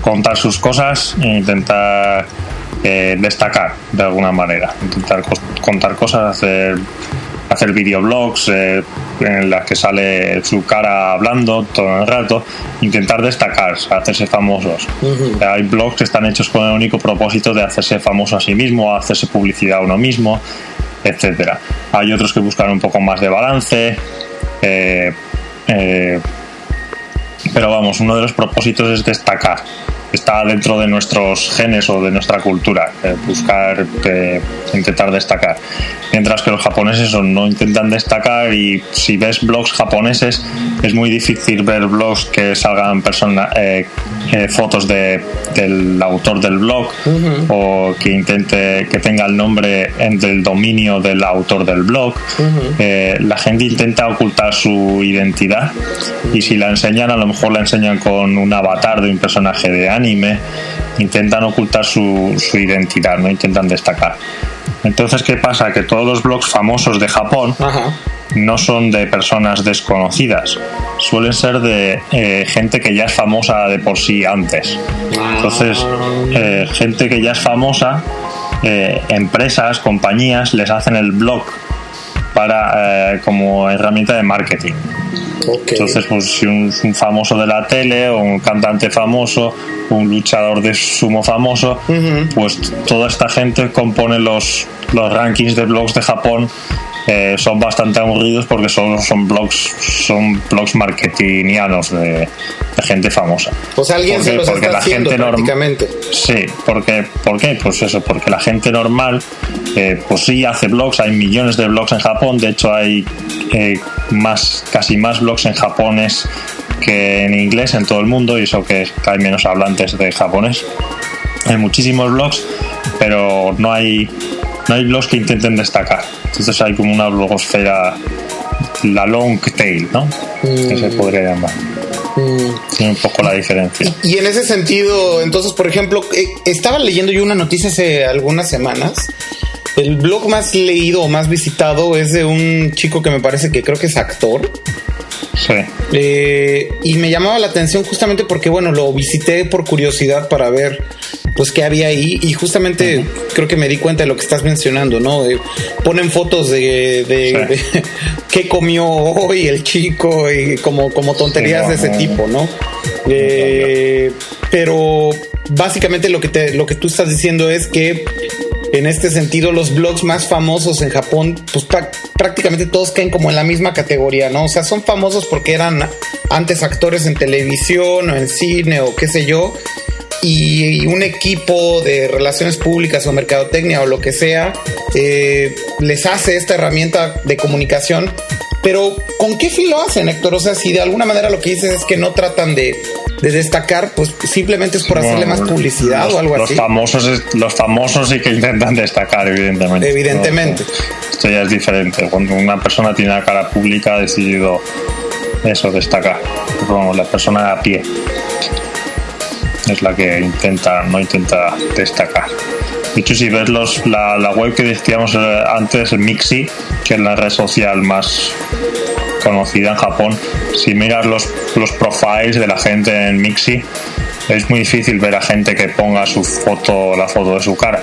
contar sus cosas e intentar eh, destacar de alguna manera, intentar contar cosas, hacer hacer videoblogs eh, en las que sale su cara hablando todo el rato, intentar destacar, hacerse famosos. Hay blogs que están hechos con el único propósito de hacerse famoso a sí mismo, hacerse publicidad a uno mismo, etcétera. Hay otros que buscan un poco más de balance. Eh, eh, pero vamos, uno de los propósitos es destacar está dentro de nuestros genes o de nuestra cultura, eh, buscar, eh, intentar destacar. Mientras que los japoneses no intentan destacar y si ves blogs japoneses es muy difícil ver blogs que salgan persona, eh, fotos de, del autor del blog o que intente que tenga el nombre en, del dominio del autor del blog. la gente intenta ocultar su identidad y si la enseñan a lo mejor la enseñan con un avatar de un personaje de anime anime, intentan ocultar su, su identidad, no intentan destacar. Entonces, ¿qué pasa? Que todos los blogs famosos de Japón no son de personas desconocidas, suelen ser de eh, gente que ya es famosa de por sí antes. Entonces, ah. eh, gente que ya es famosa, eh, empresas, compañías les hacen el blog para como herramienta de marketing. Entonces, pues si un, famoso de la tele o un cantante famoso, un luchador de sumo famoso, pues toda esta gente compone los, los rankings de blogs de Japón eh, son bastante aburridos porque solo son blogs son blogs marketingianos de, gente famosa. Pues alguien se los porque está la gente prácticamente. Sí, porque ¿por qué? Pues eso, porque la gente normal eh, pues sí hace blogs, hay millones de blogs en Japón, de hecho hay eh, más casi más blogs en japonés que en inglés en todo el mundo y eso que hay menos hablantes de japonés. Hay muchísimos blogs, pero no hay no hay blogs que intenten destacar. Entonces hay como una blogosfera, la long tail, ¿no? Que se mm. podría llamar. Mm. Tiene un poco la diferencia. Y, en ese sentido, entonces, por ejemplo, eh, estaba leyendo yo una noticia hace algunas semanas. El blog más leído o más visitado es de un chico que me parece que creo que es actor. Sí. Eh, y me llamaba la atención justamente porque, bueno, lo visité por curiosidad para ver pues qué había ahí y justamente creo que me di cuenta de lo que estás mencionando, ¿no? ponen fotos de, de, qué comió hoy el chico y como, como tonterías de ese tipo, ¿no? Eh, pero básicamente lo que te, lo que tú estás diciendo es que en este sentido, los blogs más famosos en Japón, pues prácticamente todos caen como en la misma categoría, ¿no? O sea, son famosos porque eran antes actores en televisión o en cine o qué sé yo, y un equipo de relaciones públicas o mercadotecnia o lo que sea eh, les hace esta herramienta de comunicación. Pero ¿con qué fin lo hacen, Héctor? O sea, si de alguna manera lo que dices es que no tratan de, destacar, pues simplemente es por hacerle más publicidad o algo los así. Famosos, los famosos sí que intentan destacar, evidentemente. Evidentemente. esto ya es diferente. Cuando una persona tiene la cara pública ha decidido eso, destacar. Como la persona a pie es la que intenta, no intenta destacar. De hecho, si ves los, la, web que decíamos eh, antes, Mixi, que es la red social más conocida en Japón, si miras los, los profiles de la gente en Mixi, es muy difícil ver a gente que ponga su foto, la foto de su cara.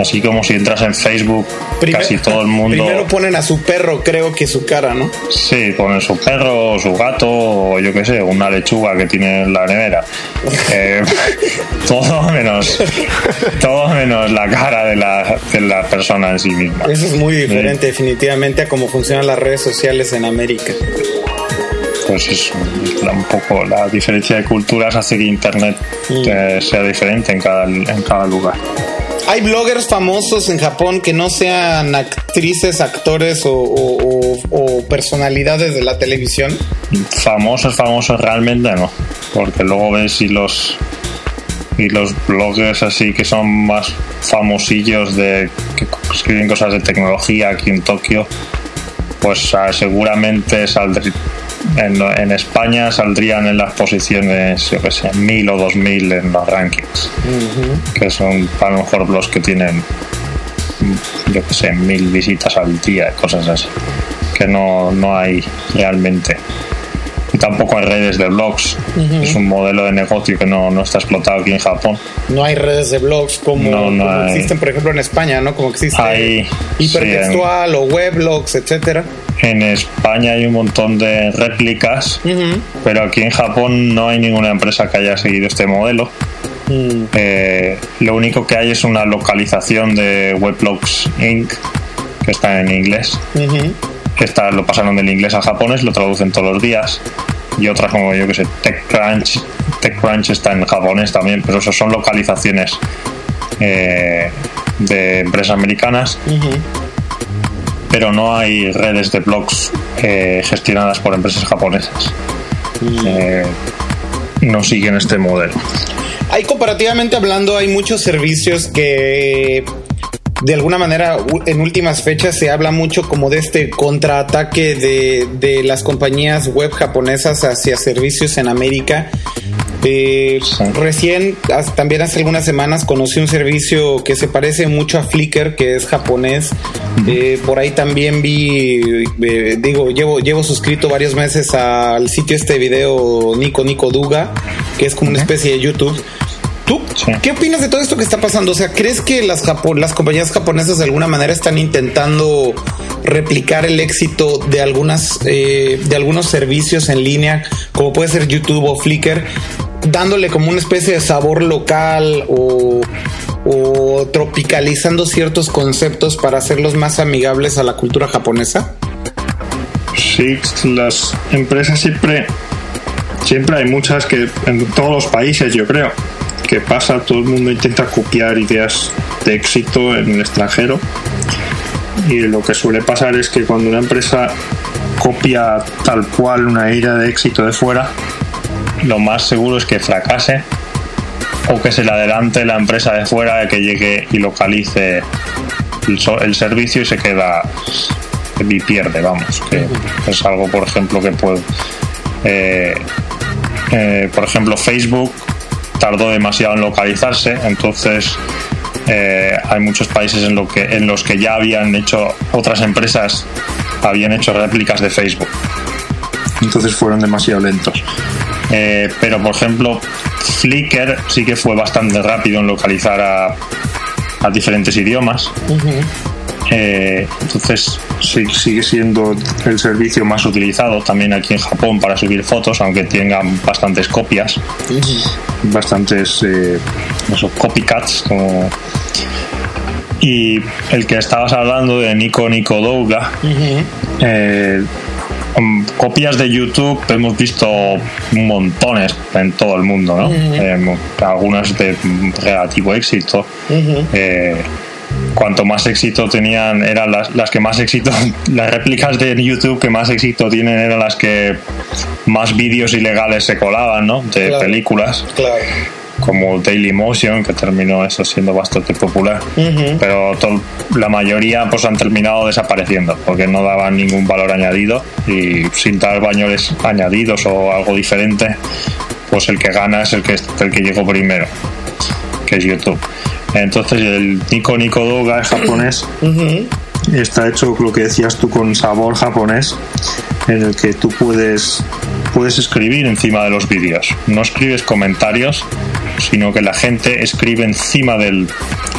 Así como si entras en Facebook, casi todo el mundo. Primero ponen a su perro, creo que su cara, ¿no? Sí, ponen su perro, su gato, o yo qué sé, una lechuga que tiene en la nevera. Eh, todo menos todo menos la cara de la, de la persona en sí misma. Eso es muy diferente, definitivamente, a cómo funcionan las redes sociales en América. pues es un poco la diferencia de culturas hace que Internet Mm. eh, sea diferente en cada, en cada lugar. Hay bloggers famosos en Japón que no sean actrices, actores o, personalidades de la televisión. Famosos, famosos realmente no, porque luego ves y los y los bloggers así que son más famosillos de que escriben cosas de tecnología aquí en Tokio, pues ah, seguramente saldrí- en, en España saldrían en las posiciones, yo que sé, mil o dos mil en los rankings, que son a lo mejor blogs que tienen, yo que sé, mil visitas al día, cosas así, que no, no hay realmente. Tampoco hay redes de blogs, es un modelo de negocio que no, no está explotado aquí en Japón. No hay redes de blogs como, No, no como hay. existen, por ejemplo, en España, ¿no? Como existe Hay, hipertextual o weblogs, etcétera. En España hay un montón de réplicas, pero aquí en Japón no hay ninguna empresa que haya seguido este modelo. Mm. Eh, lo único que hay es una localización de Weblogs Inc., que está en inglés. Ujú. Esta lo pasaron del inglés al japonés, lo traducen todos los días. Y otra como yo que sé, TechCrunch. TechCrunch está en japonés también, pero eso son localizaciones eh, de empresas americanas. Pero no hay redes de blogs eh, gestionadas por empresas japonesas. Eh, no siguen este modelo. Hay comparativamente hablando, hay muchos servicios que de alguna manera en últimas fechas se habla mucho como de este contraataque de, de las compañías web japonesas hacia servicios en América. Eh, Sí. Recién, también hace algunas semanas, conocí un servicio que se parece mucho a Flickr, que es japonés. Eh, por ahí también vi, eh, digo, llevo, llevo suscrito varios meses al sitio este de video Nico Nico Duga, que es como una especie de YouTube. ¿Tú Sí. qué opinas de todo esto que está pasando? O sea, ¿crees que las, las compañías japonesas de alguna manera están intentando replicar el éxito de algunas eh, de algunos servicios en línea, como puede ser YouTube o Flickr, dándole como una especie de sabor local o, o tropicalizando ciertos conceptos para hacerlos más amigables a la cultura japonesa? Sí, las empresas siempre, siempre hay muchas que en todos los países, yo creo, que pasa, todo el mundo intenta copiar ideas de éxito en el extranjero. Y lo que suele pasar es que cuando una empresa copia tal cual una idea de éxito de fuera, lo más seguro es que fracase o que se le adelante la empresa de fuera que llegue y localice el, servicio y se queda y pierde, vamos. Que es algo, por ejemplo, que puede. eh, eh, por ejemplo, Facebook tardó demasiado en localizarse, entonces eh, hay muchos países en, lo que, en los que ya habían hecho otras empresas, habían hecho réplicas de Facebook. Entonces fueron demasiado lentos. Eh, pero, por ejemplo, Flickr sí que fue bastante rápido en localizar a, a diferentes idiomas. Eh, entonces sigue siendo el servicio más utilizado también aquí en Japón para subir fotos, aunque tengan bastantes copias, bastantes eh, esos copycats. Como... Y el que estabas hablando de Nico Nico Douga, eh, um, copias de YouTube hemos visto montones en todo el mundo, ¿no? Eh, algunas de relativo éxito. Eh, cuanto más éxito tenían, eran las, las que más éxito, las réplicas de YouTube que más éxito tienen eran las que más vídeos ilegales se colaban, ¿no? De Claro. películas Claro. como Dailymotion, que terminó eso siendo bastante popular. Pero to- la mayoría pues han terminado desapareciendo porque no daban ningún valor añadido y sin dar baños añadidos o algo diferente, pues el que gana es el que, el que llegó primero, que es YouTube. Entonces el Nico Nico Doga es japonés. Está hecho lo que decías tú con sabor japonés, en el que tú puedes, puedes escribir encima de los vídeos. No escribes comentarios, sino que la gente escribe encima del.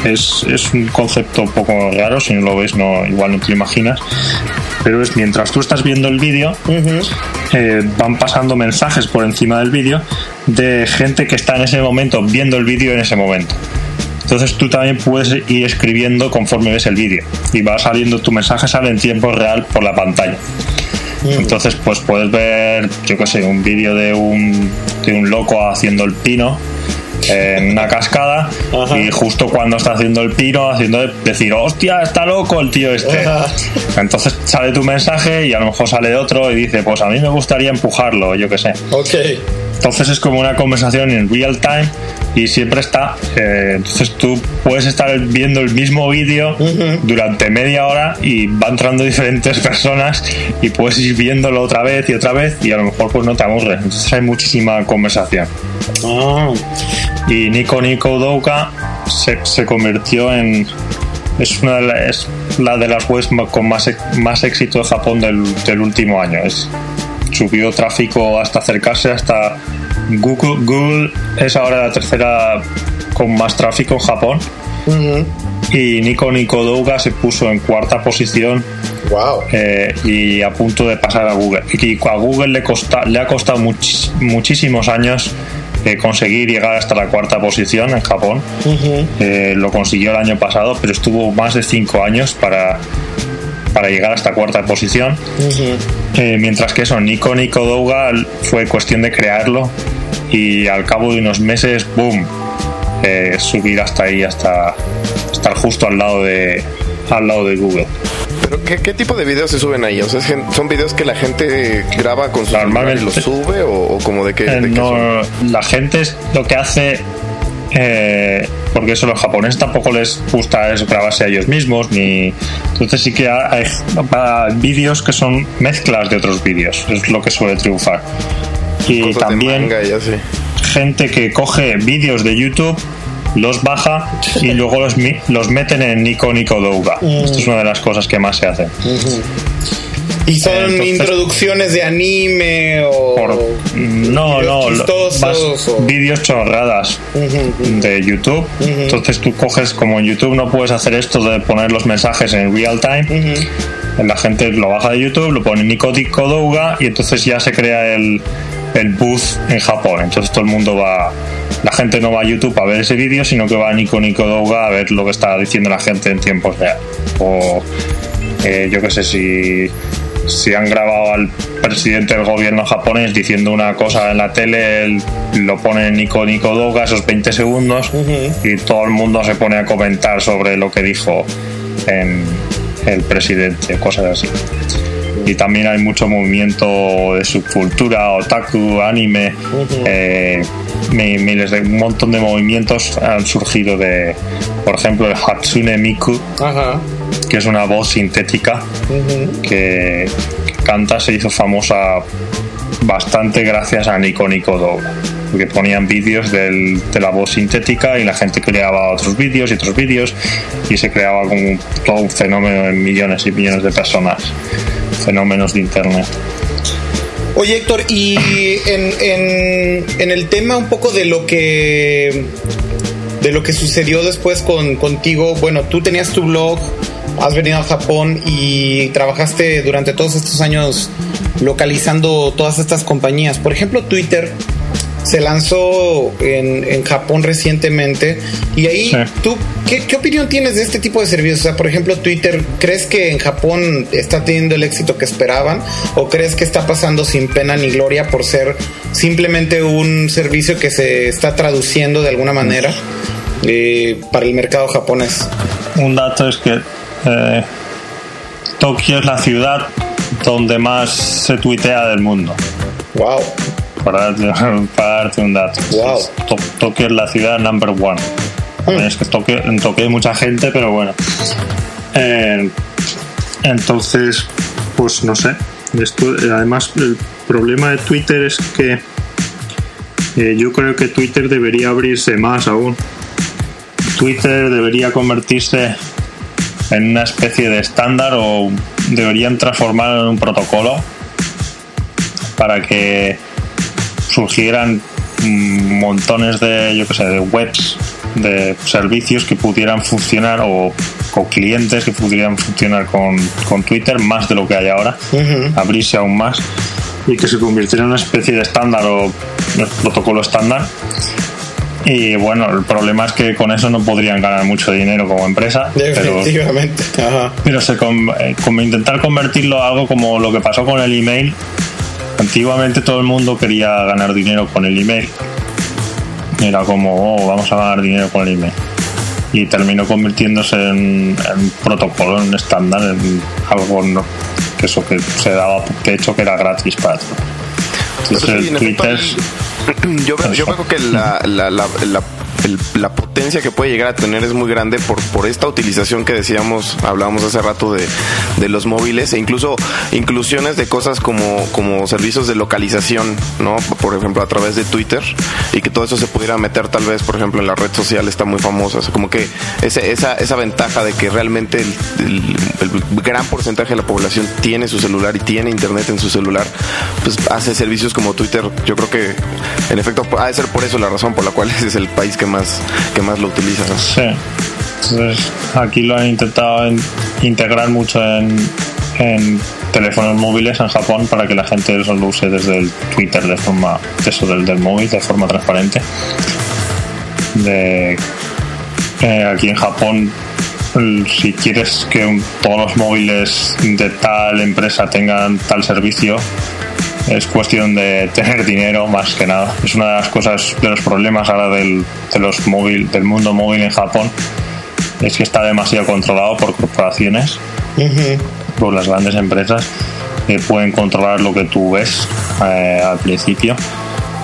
Es, es un concepto un poco raro, si no lo ves, no, igual no te lo imaginas. Pero es mientras tú estás viendo el vídeo, eh, van pasando mensajes por encima del vídeo de gente que está en ese momento viendo el vídeo en ese momento. Entonces tú también puedes ir escribiendo conforme ves el vídeo y va saliendo tu mensaje sale en tiempo real por la pantalla. Entonces, pues puedes ver, yo qué sé, un vídeo de un, de un loco haciendo el pino en una cascada y justo cuando está haciendo el pino, haciendo decir, hostia, está loco el tío este. Entonces sale tu mensaje y a lo mejor sale otro y dice, pues a mí me gustaría empujarlo, yo qué sé. Ok. Entonces es como una conversación en real time y siempre está. eh, entonces tú puedes estar viendo el mismo vídeo durante media hora y va entrando diferentes personas y puedes ir viéndolo otra vez y otra vez y a lo mejor pues no te aburre. Entonces hay muchísima conversación. Ah, Y Nico Nico Douka se, se convirtió en. Es una de, la- es la de las webs con más, más éxito de Japón del, del último año. Es, subió tráfico hasta acercarse hasta Google. Google es ahora la tercera con más tráfico en Japón. Y Nico Nico Douga se puso en cuarta posición wow. eh, y a punto de pasar a Google. Y a Google le, costa, le ha costado muchis- muchísimos años eh, conseguir llegar hasta la cuarta posición en Japón. Eh, lo consiguió el año pasado, pero estuvo más de cinco años para, para llegar hasta cuarta posición. Eh, mientras que eso, Nico Nico Douga fue cuestión de crearlo y al cabo de unos meses, boom, eh, subir hasta ahí, hasta estar justo al lado de al lado de Google. ¿Pero qué, qué tipo de videos se suben ahí? O sea, ¿es gen- ¿son videos que la gente graba con su celular y Normalmente- los sube? ¿O, o como de qué? Eh, de qué son? no, la gente es lo que hace eh, porque eso los japoneses tampoco les gusta es grabarse a ellos mismos ni entonces sí que hay, hay vídeos que son mezclas de otros vídeos es lo que suele triunfar y Cosas también manga y así. gente que coge vídeos de YouTube los baja y luego los, mi- los meten en Nico Nico Douga. Esto es una de las cosas que más se hacen. ¿Y son entonces- introducciones de anime o Por- no, no, vas- o- vídeos chorradas de YouTube. Entonces tú coges, como en YouTube no puedes hacer esto de poner los mensajes en real time. La gente lo baja de YouTube, lo pone Nico Douga y entonces ya se crea el, el booth en Japón. Entonces todo el mundo va. La gente no va a YouTube a ver ese vídeo, sino que va a Nico Nico Douga a ver lo que está diciendo la gente en tiempos real. O eh, yo qué sé, si, si han grabado al presidente del gobierno japonés diciendo una cosa en la tele, él lo pone en Nico Nico Douga esos 20 segundos y todo el mundo se pone a comentar sobre lo que dijo en el presidente, cosas así. Y también hay mucho movimiento de subcultura, otaku, anime, eh, mi- miles de un montón de movimientos han surgido de, por ejemplo, el Hatsune Miku, Ajá. que es una voz sintética que, que canta, se hizo famosa bastante gracias a Nico Nico Douga. Porque ponían vídeos del- de la voz sintética y la gente creaba otros vídeos y otros vídeos y se creaba como un- todo un fenómeno en millones y millones de personas. Fenómenos de internet. Oye Héctor, y en, en, en el tema un poco de lo que de lo que sucedió después con contigo, bueno, tú tenías tu blog, has venido a Japón y trabajaste durante todos estos años localizando todas estas compañías. Por ejemplo, Twitter se lanzó en, en Japón recientemente y ahí Sí. tú ¿qué, qué opinión tienes de este tipo de servicios? O sea, por ejemplo, Twitter, ¿crees que en Japón está teniendo el éxito que esperaban o crees que está pasando sin pena ni gloria por ser simplemente un servicio que se está traduciendo de alguna manera eh, para el mercado japonés? Un dato es que eh, Tokio es la ciudad donde más se tuitea del mundo. Wow. Para darte, para darte un dato. Wow. To- Tokio es la ciudad number one. También Es que en Tokio hay mucha gente, pero bueno. Eh, entonces, pues no sé. Esto, eh, además, el problema de Twitter es que eh, yo creo que Twitter debería abrirse más aún. Twitter debería convertirse en una especie de estándar o deberían transformarlo en un protocolo para que surgieran mm, montones de, yo qué sé, de webs, de servicios que pudieran funcionar o con clientes que pudieran funcionar con, con Twitter más de lo que hay ahora, abrirse aún más y que se convirtiera en una especie de estándar o protocolo estándar Y bueno, el problema es que con eso no podrían ganar mucho dinero como empresa. Definitivamente. Pero, pero se eh, como intentar convertirlo a algo como lo que pasó con el email. Antiguamente todo el mundo quería ganar dinero con el email. Era como, oh, vamos a ganar dinero con el email. Y terminó convirtiéndose en, en protocolo, en estándar, en algo que eso que se daba, de hecho que era gratis para todos. Entonces, Twitter yo veo, yo veo que la, la, la, la, potencia que puede llegar a tener es muy grande por, por esta utilización que decíamos, hablábamos hace rato de, de los móviles e incluso inclusiones de cosas como, como servicios de localización, ¿no? Por ejemplo, a través de Twitter y que todo eso se pudiera meter tal vez, por ejemplo, en la red social está muy famosa. como que ese, esa, esa ventaja de que realmente el, gran porcentaje de la población tiene su celular y tiene internet en su celular, pues hace servicios como Twitter. Yo creo que en efecto ha de ser por eso la razón por la cual es el país que más, que más lo utiliza. Sí. Entonces, aquí lo han intentado integrar mucho en, teléfonos móviles en Japón para que la gente lo use desde el Twitter de forma, eso del, del móvil, de forma transparente. De, eh, aquí en Japón si quieres que todos los móviles de tal empresa tengan tal servicio, es cuestión de tener dinero más que nada. Es una de las cosas, de los problemas ahora del, de los móvil, del mundo móvil en Japón, es que está demasiado controlado por corporaciones, por las grandes empresas, que pueden controlar lo que tú ves eh, al principio.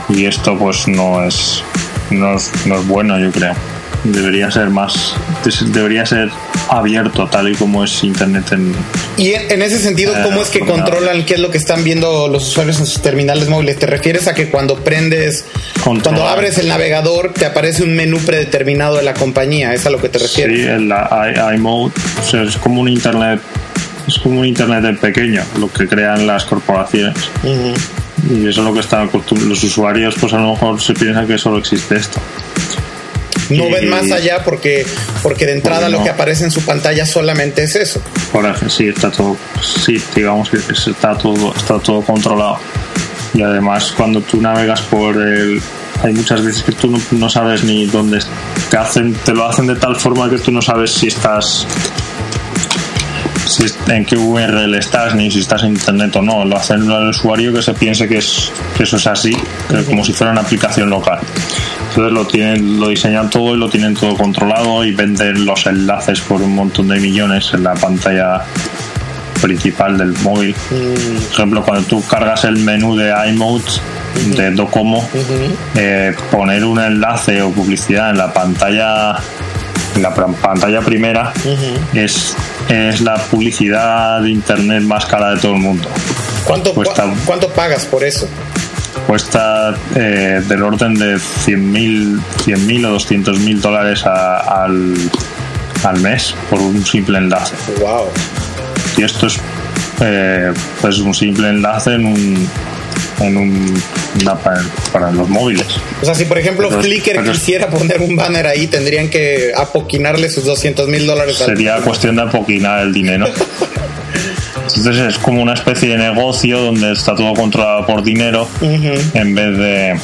Y esto pues no es, no es, no es bueno, yo creo debería ser más debería ser abierto tal y como es internet en y en ese sentido eh, cómo es que controlan qué es lo que están viendo los usuarios en sus terminales móviles te refieres a que cuando prendes cuando abres el navegador te aparece un menú predeterminado de la compañía es a lo que te refieres sí el iMode es como un internet es como un internet pequeño lo que crean las corporaciones. Y eso es lo que están los usuarios pues a lo mejor se piensan que solo existe esto no ven más allá porque, porque de entrada lo que aparece en su pantalla solamente es eso. Ejemplo, sí, está todo, sí, digamos que está todo, está todo controlado. Y además cuando tú navegas por el, hay muchas veces que tú no, sabes ni dónde te hacen, te lo hacen de tal forma que tú no sabes si estás si, en qué URL estás ni si estás en internet o no. Lo hacen al usuario que se piense que, es, que eso es así, como si fuera una aplicación local. Entonces lo tienen, lo diseñan todo y lo tienen todo controlado y venden los enlaces por un montón de millones en la pantalla principal del móvil. Mm. Por ejemplo, cuando tú cargas el menú de iMode de Docomo, eh, poner un enlace o publicidad en la pantalla en la pantalla primera es, es la publicidad de internet más cara de todo el mundo. ¿Cuánto, ¿Cuánto pagas por eso? Cuesta eh, del orden de 100.000 100 o 200.000 dólares al, al mes por un simple enlace. Wow. Y esto es eh, pues un simple enlace en un en un para, los móviles. O sea, si por ejemplo Flickr quisiera poner un banner ahí, tendrían que apoquinarle sus 200 mil dólares. Sería cuestión de apoquinar el dinero. Entonces es como una especie de negocio donde está todo controlado por dinero en vez de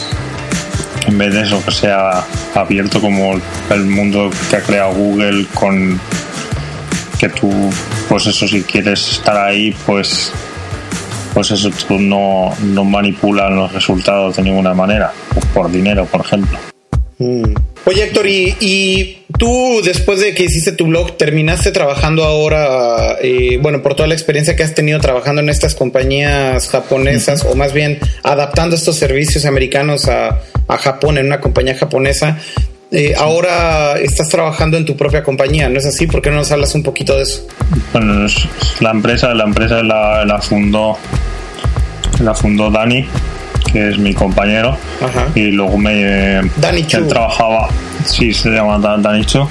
en vez de eso que sea abierto como el mundo que ha creado Google con que tú pues eso si quieres estar ahí pues pues eso tú no, no manipulas los resultados de ninguna manera por dinero por ejemplo mm. Oye Héctor, y, tú después de que hiciste tu blog, terminaste trabajando ahora, eh, bueno, por toda la experiencia que has tenido trabajando en estas compañías japonesas, o más bien adaptando estos servicios americanos a, Japón en una compañía japonesa, eh, ahora estás trabajando en tu propia compañía, ¿no es así? ¿Por qué no nos hablas un poquito de eso? Bueno, la empresa, la empresa la, la fundó, la fundó Dani que es mi compañero. Y luego me. Dani Él trabajaba. Sí, se llama Dani Chu.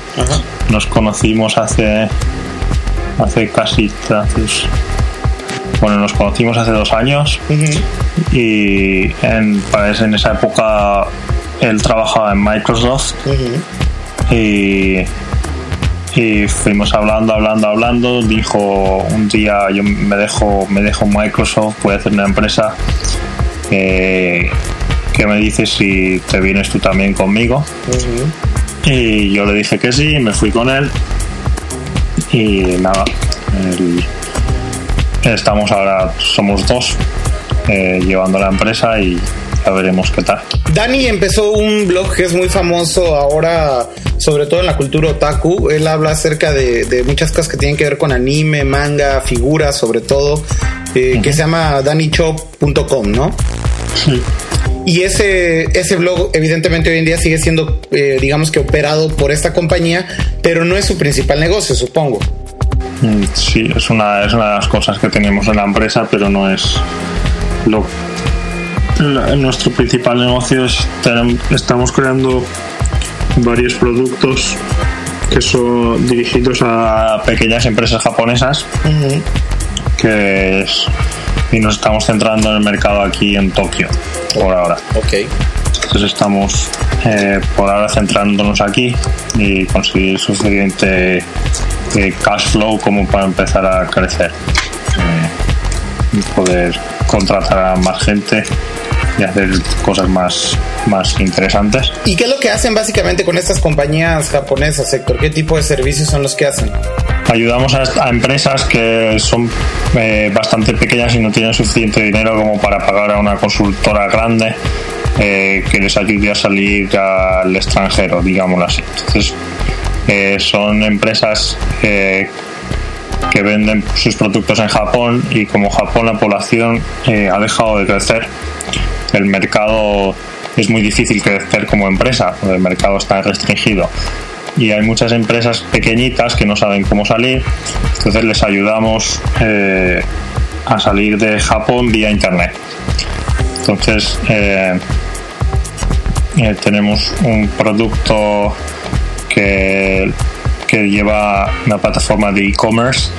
Nos conocimos hace. Hace casi. bueno, nos conocimos hace dos años. Y en, en esa época él trabajaba en Microsoft. Y y fuimos hablando, hablando, hablando. Dijo un día yo me dejo, me dejo Microsoft, voy a hacer una empresa que me dice si te vienes tú también conmigo. Y yo le dije que sí, me fui con él. Y nada, estamos ahora, somos dos, eh, llevando la empresa y ya veremos qué tal. Dani empezó un blog que es muy famoso ahora, sobre todo en la cultura otaku. Él habla acerca de, muchas cosas que tienen que ver con anime, manga, figuras, sobre todo, eh, que se llama danichop.com, ¿no? Sí. Y ese, ese blog, evidentemente, hoy en día sigue siendo, eh, digamos que operado por esta compañía, pero no es su principal negocio, supongo. Mm, sí, es una, es una de las cosas que tenemos en la empresa, pero no es lo nuestro principal negocio es estamos creando varios productos que son dirigidos a pequeñas empresas japonesas. Que es, y nos estamos centrando en el mercado aquí en Tokio por ahora. Ok. Entonces estamos eh, por ahora centrándonos aquí y conseguir suficiente eh, cash flow como para empezar a crecer. Eh, y poder contratar a más gente y hacer cosas más, más interesantes. ¿Y qué es lo que hacen básicamente con estas compañías japonesas, Héctor? ¿Qué tipo de servicios son los que hacen? Ayudamos a, empresas que son eh, bastante pequeñas y no tienen suficiente dinero como para pagar a una consultora grande eh, que les ayude a salir al extranjero, digámoslo así. Entonces, eh, son empresas que venden sus productos en Japón y como Japón la población ha dejado de crecer el mercado es muy difícil crecer como empresa, el mercado está restringido y hay muchas empresas pequeñitas que no saben cómo salir, entonces les ayudamos eh, a salir de Japón vía Internet. Entonces eh, eh, tenemos un producto que, que lleva una plataforma de e-commerce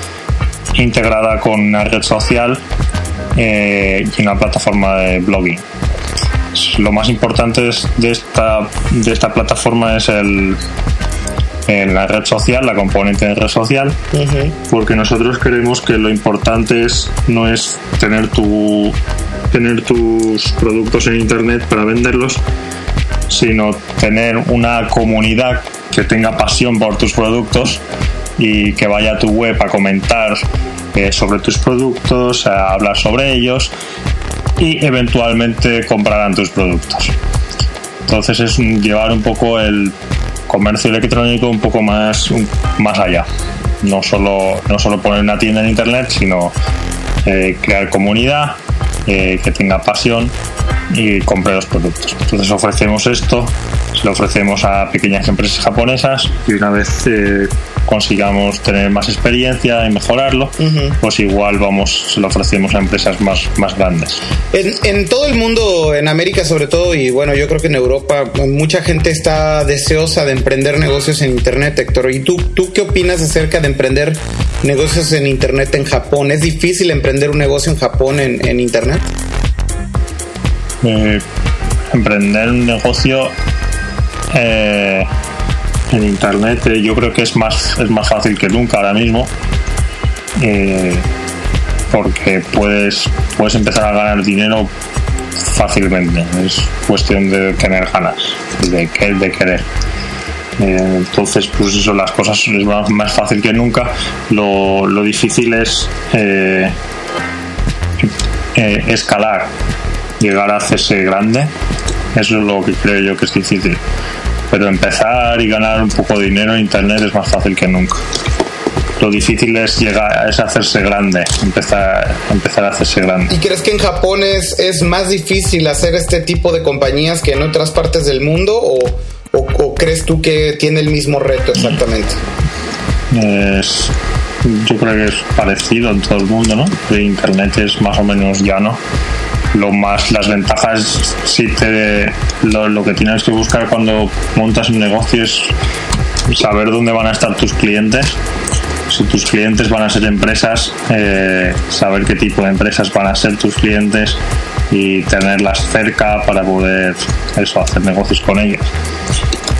integrada con una red social y una plataforma de blogging. Lo más importante de esta, de esta plataforma es el, en la red social, la componente de red social, porque nosotros creemos que lo importante es no es tener tu tener tus productos en internet para venderlos, sino tener una comunidad que tenga pasión por tus productos y que vaya a tu web a comentar eh, sobre tus productos, hablar sobre ellos y eventualmente comprarán tus productos. Entonces es llevar un poco el comercio electrónico un poco más, más allá. No solo, no solo poner una tienda en internet, sino eh, crear comunidad, eh, que tenga pasión y compre los productos. Entonces ofrecemos esto, se lo ofrecemos a pequeñas empresas japonesas y una vez eh, consigamos tener más experiencia y mejorarlo, pues igual vamos, se lo ofrecemos a empresas más, más grandes. En, en, todo el mundo, en América sobre todo, y bueno, yo creo que en Europa, mucha gente está deseosa de emprender negocios en Internet, Héctor. ¿Y tú, tú qué opinas acerca de emprender negocios en Internet en Japón? ¿Es difícil emprender un negocio en Japón en, en Internet? Eh, emprender un negocio eh, en internet eh, yo creo que es más es más fácil que nunca ahora mismo porque puedes puedes empezar a ganar dinero fácilmente. Es cuestión de tener ganas de, de querer. Entonces pues eso las cosas es más, fácil que nunca. Lo, lo difícil es escalar llegar a hacerse grande, eso es lo que creo yo que es difícil. Pero empezar y ganar un poco de dinero en Internet es más fácil que nunca. Lo difícil es llegar es hacerse grande, empezar, empezar a hacerse grande. ¿Y crees que en Japón es, es más difícil hacer este tipo de compañías que en otras partes del mundo? ¿O, o, crees tú que tiene el mismo reto exactamente? Es, yo creo que es parecido en todo el mundo, ¿no? Internet es más o menos llano lo más las ventajas si te lo, que tienes que buscar cuando montas un negocio es saber dónde van a estar tus clientes. Si tus clientes van a ser empresas eh, saber qué tipo de empresas van a ser tus clientes y tenerlas cerca para poder eso hacer negocios con ellas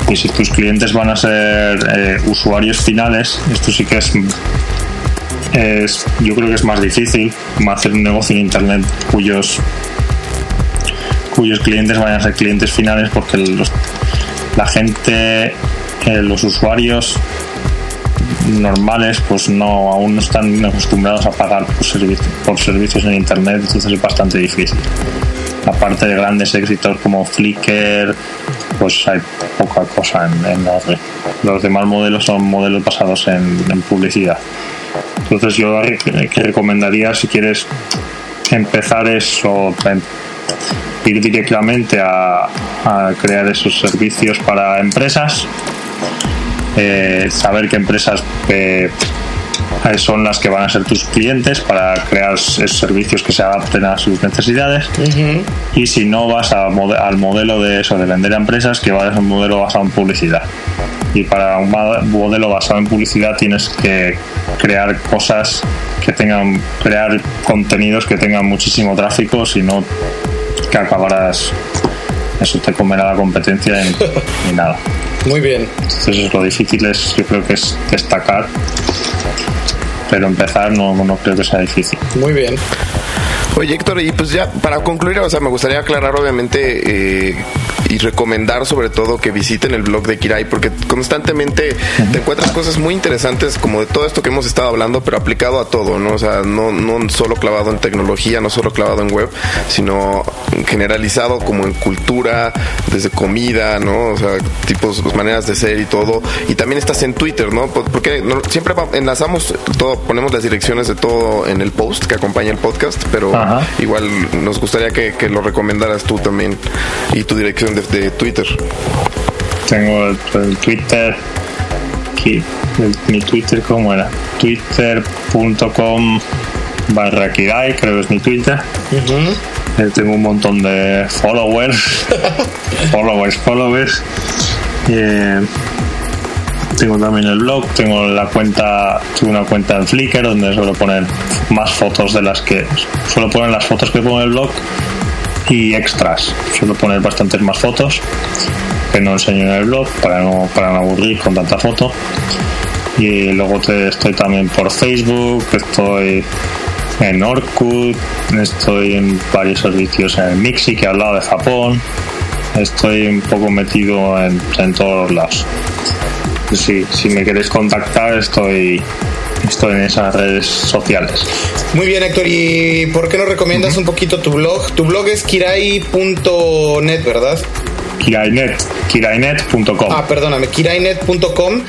y si tus clientes van a ser eh, usuarios finales esto sí que es es, yo creo que es más difícil hacer un negocio en internet cuyos cuyos clientes vayan a ser clientes finales porque los, la gente, eh, los usuarios normales pues no aún no están acostumbrados a pagar por, servicios por servicios en internet entonces es bastante difícil. Aparte de grandes éxitos como Flickr pues hay poca cosa en, en red los demás modelos son modelos basados en publicidad entonces yo que recomendaría si quieres empezar eso ir directamente a, a crear esos servicios para empresas. Eh, saber qué empresas eh, son las que van a ser tus clientes para crear servicios que se adapten a sus necesidades. Y si no vas a al modelo de eso de vender a empresas que va a ser un modelo basado en publicidad y para un modelo basado en publicidad tienes que crear cosas que tengan crear contenidos que tengan muchísimo tráfico si no que acabarás eso te comerá la competencia y nada muy bien. Entonces lo difícil es, yo creo que es destacar, pero empezar no, no creo que sea difícil. Muy bien. Oye Héctor, y pues ya para concluir, o sea, me gustaría aclarar obviamente eh, y recomendar sobre todo que visiten el blog de Kirai porque constantemente te encuentras cosas muy interesantes como de todo esto que hemos estado hablando, pero aplicado a todo, ¿no? O sea, no, no solo clavado en tecnología, no solo clavado en web, sino generalizado como en cultura, desde comida, ¿no? O sea, tipos, maneras de ser y todo. Y también estás en Twitter, ¿no? Porque siempre enlazamos todo, ponemos las direcciones de todo en el post que acompaña el podcast, pero igual nos gustaría que, que, lo recomendaras tú también y tu dirección de, de Twitter. Tengo el, el Twitter aquí, el, mi Twitter, ¿cómo era? Twitter.com barra Kirai, creo que es mi Twitter. Eh, tengo un montón de followers, followers, followers. Eh, tengo también el blog, tengo la cuenta, tengo una cuenta en Flickr donde suelo poner más fotos de las que suelo poner las fotos que pongo en el blog y extras. Suelo poner bastantes más fotos que no enseño en el blog para no, para no aburrir con tanta foto. Y luego te, estoy también por Facebook, estoy en Orkut, estoy en varios servicios en Mixi que he hablado de Japón, estoy un poco metido en, en todos los lados. Si, si me queréis contactar, estoy estoy en esas redes sociales. Muy bien, Héctor. ¿Y por qué no recomiendas un poquito tu blog? Tu blog es kirai.net, ¿verdad? Kirainet, kirainet.com. Ah, perdóname, kirainet.com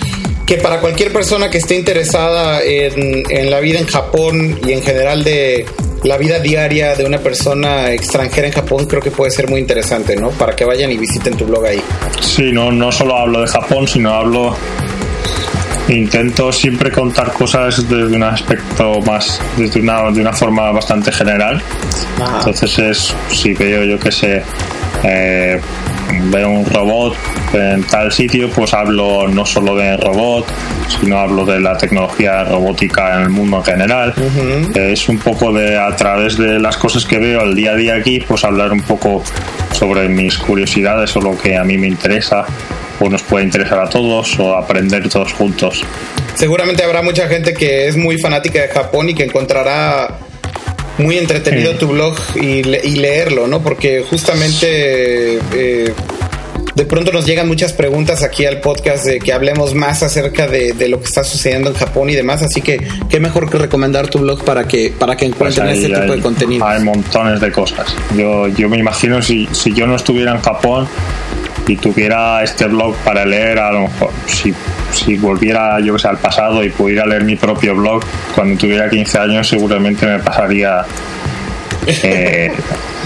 que para cualquier persona que esté interesada en, en, la vida en Japón y en general de la vida diaria de una persona extranjera en Japón, creo que puede ser muy interesante, ¿no? Para que vayan y visiten tu blog ahí. Sí, no, no solo hablo de Japón, sino hablo intento siempre contar cosas desde un aspecto más, desde una, de una forma bastante general. Entonces es, si veo yo que sé, eh, veo un robot en tal sitio, pues hablo no solo de robot, sino hablo de la tecnología robótica en el mundo en general. Es un poco de, a través de las cosas que veo al día a día aquí, pues hablar un poco sobre mis curiosidades o lo que a mí me interesa o nos puede interesar a todos o aprender todos juntos. Seguramente habrá mucha gente que es muy fanática de Japón y que encontrará muy entretenido tu blog y, y, leerlo, ¿no? Porque justamente eh, de pronto nos llegan muchas preguntas aquí al podcast de que hablemos más acerca de, de, lo que está sucediendo en Japón y demás, así que qué mejor que recomendar tu blog para que para que encuentren pues este tipo de contenido. Hay montones de cosas. Yo, yo me imagino si, si yo no estuviera en Japón y tuviera este blog para leer, a lo mejor si, si volviera yo que sé al pasado y pudiera leer mi propio blog cuando tuviera 15 años seguramente me pasaría eh,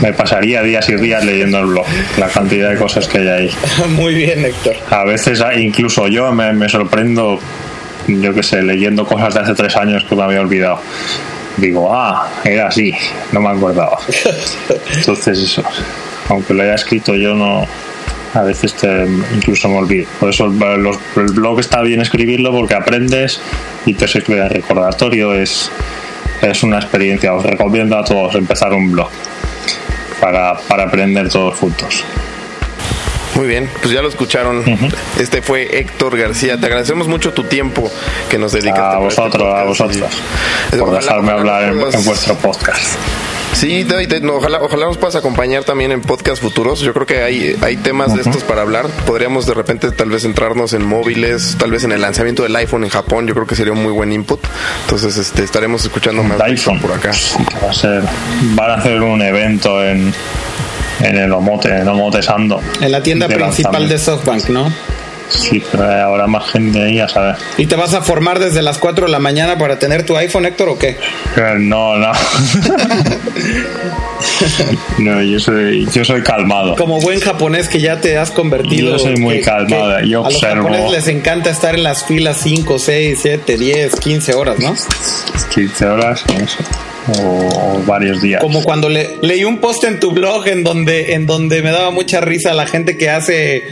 me pasaría días y días leyendo el blog, la cantidad de cosas que hay ahí. Muy bien, Héctor. A veces incluso yo me, me sorprendo, yo que sé, leyendo cosas de hace tres años que me había olvidado. Digo, ah, era así, no me acordaba. Entonces eso, aunque lo haya escrito yo no, a veces te, incluso me olvido. Por eso el, el, blog está bien escribirlo porque aprendes y te sirve de recordatorio. Es, es una experiencia. Os recomiendo a todos empezar un blog para, para aprender todos juntos. Muy bien, pues ya lo escucharon. Uh -huh. Este fue Héctor García. Te agradecemos mucho tu tiempo que nos dedicaste. A vosotros, a vosotros, por dejarme hablar en, en vuestro podcast. Sí, ojalá, ojalá nos puedas acompañar también en podcast futuros. Yo creo que hay, hay temas de estos para hablar. Podríamos de repente tal vez centrarnos en móviles, tal vez en el lanzamiento del iPhone en Japón. Yo creo que sería un muy buen input. Entonces este, estaremos escuchando más iPhone por acá. Va a ser, van a hacer un evento en, en el Omote, en Omote Sando. En la tienda principal de SoftBank, ¿no? Sí, pero habrá más gente ahí, a saber. ¿Y te vas a formar desde las 4 de la mañana para tener tu iPhone, Héctor, o qué? Eh, no, no. no, yo soy, yo soy calmado. Como buen japonés que ya te has convertido. Yo soy muy calmado, yo observo. A los japoneses les encanta estar en las filas 5, 6, 7, 10, 15 horas, ¿no? 15 horas, eso o, varios días. Como cuando le, leí un post en tu blog en donde, en donde me daba mucha risa la gente que hace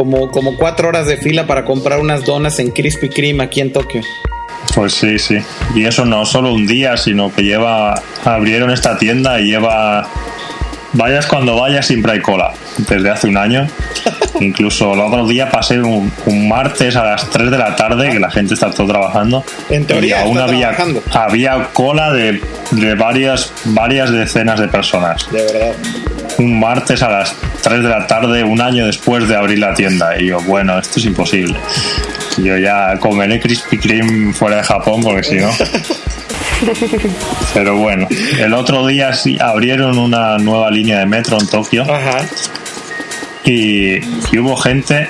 como, como cuatro horas de fila para comprar unas donas en Krispy Kreme aquí en Tokio. Pues sí, sí. Y eso no solo un día, sino que lleva. Abrieron esta tienda y lleva. Vayas cuando vayas, siempre hay cola. Desde hace un año. Incluso el otro día pasé un, martes a las 3 de la tarde, que la gente está todo trabajando. En teoría, y aún había, había cola de, de varias, varias decenas de personas. De verdad un martes a las 3 de la tarde, un año después de abrir la tienda. Y yo, bueno, esto es imposible. Yo ya comeré Krispy Kreme fuera de Japón porque si no. Pero bueno, el otro día sí abrieron una nueva línea de metro en Tokio. Y, y hubo gente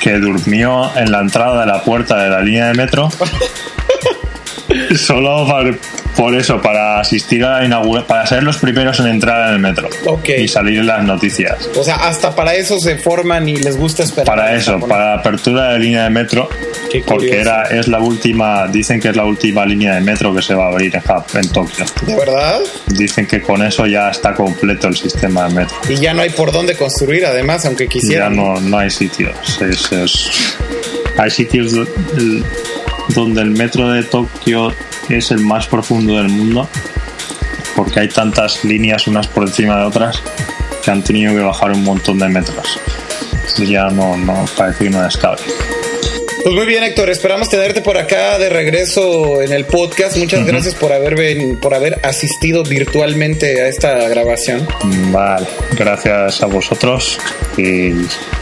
que durmió en la entrada de la puerta de la línea de metro solo para, por eso, para asistir a la inauguración, para ser los primeros en entrar en el metro y salir en las noticias. O sea, hasta para eso se forman y les gusta esperar. Para eso, para la apertura de línea de metro, porque era es la última, dicen que es la última línea de metro que se va a abrir en, en Tokio. ¿De verdad? Dicen que con eso ya está completo el sistema de metro. Y ya no hay por dónde construir, además, aunque quisieran. Ya no, no hay sitios. hay sitios donde el metro de Tokio es el más profundo del mundo, porque hay tantas líneas unas por encima de otras que han tenido que bajar un montón de metros. Ya no, no parece que no descabe. Pues muy bien, Héctor. Esperamos tenerte por acá de regreso en el podcast. Muchas gracias por haber, por haber asistido virtualmente a esta grabación. Vale, gracias a vosotros y,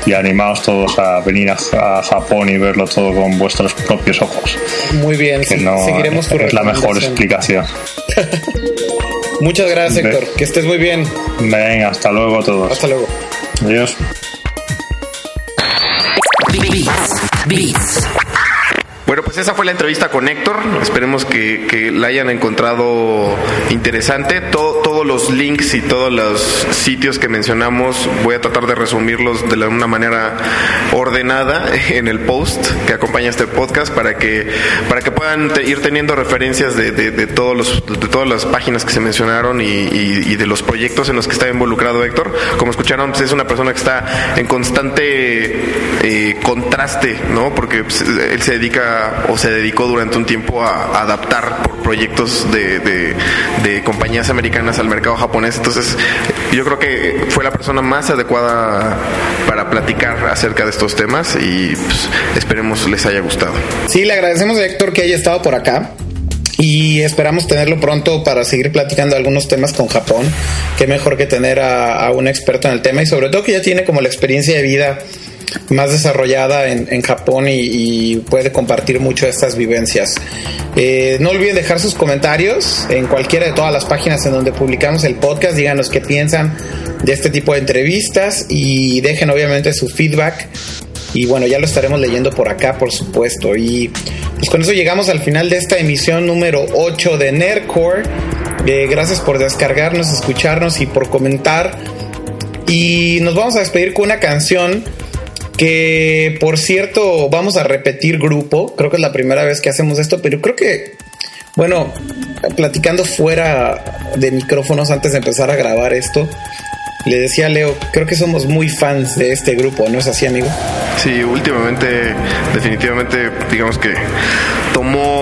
y animaos todos a venir a, Japón y verlo todo con vuestros propios ojos. Muy bien, que no, seguiremos tu Es la mejor explicación. Muchas gracias, Héctor. Que estés muy bien. Venga, hasta luego a todos. Hasta luego. Adiós. Beats. Bueno, pues esa fue la entrevista con Héctor. Esperemos que, la hayan encontrado interesante. todos los links y todos los sitios que mencionamos voy a tratar de resumirlos de una manera ordenada en el post que acompaña este podcast para que para que puedan ir teniendo referencias de, todos los de todas las páginas que se mencionaron y, de los proyectos en los que está involucrado Héctor. Como escucharon, pues, es una persona que está en constante eh, contraste, ¿no? Porque pues, él se dedica o se dedicó durante un tiempo a, adaptar por proyectos de, compañías americanas al mercado japonés. Entonces, yo creo que fue la persona más adecuada para platicar acerca de estos temas y pues, esperemos les haya gustado. Sí, le agradecemos a Héctor que haya estado por acá. Y esperamos tenerlo pronto para seguir platicando algunos temas con Japón. Qué mejor que tener a, a un experto en el tema y sobre todo que ya tiene como la experiencia de vida más desarrollada en, Japón y, puede compartir mucho estas vivencias. Eh, no olviden dejar sus comentarios en cualquiera de todas las páginas en donde publicamos el podcast. Díganos qué piensan de este tipo de entrevistas y dejen obviamente su feedback. Y bueno, ya lo estaremos leyendo por acá, por supuesto. Y pues con eso llegamos al final de esta emisión número 8 de Nerdcore. Eh, gracias por descargarnos, escucharnos y por comentar. Y nos vamos a despedir con una canción que por cierto vamos a repetir grupo, creo que es la primera vez que hacemos esto, pero creo que, bueno, platicando fuera de micrófonos antes de empezar a grabar esto, le decía a Leo, creo que somos muy fans de este grupo, ¿no es así, amigo? Sí, últimamente, definitivamente, digamos que tomó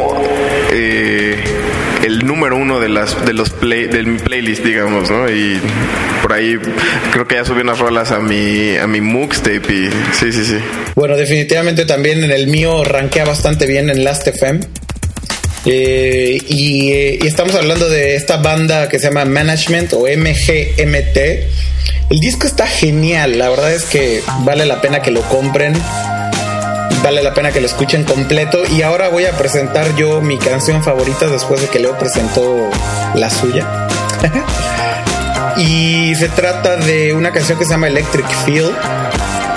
el número uno de las de los play, de mi playlist, digamos, ¿no? Y por ahí creo que ya subí unas rolas a mi a mi Tape y sí, sí, sí. Bueno, definitivamente también en el mío rankea bastante bien en Last FM. Eh, y, eh, y estamos hablando de esta banda que se llama Management o MGMT. El disco está genial, la verdad es que vale la pena que lo compren, vale la pena que lo escuchen completo. Y ahora voy a presentar yo mi canción favorita después de que Leo presentó la suya. y se trata de una canción que se llama Electric Feel,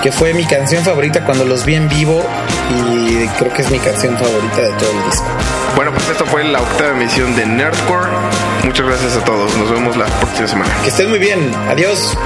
que fue mi canción favorita cuando los vi en vivo y creo que es mi canción favorita de todo el disco. Bueno, pues esto fue la octava emisión de Nerdcore. Muchas gracias a todos. Nos vemos la próxima semana. Que estén muy bien. Adiós.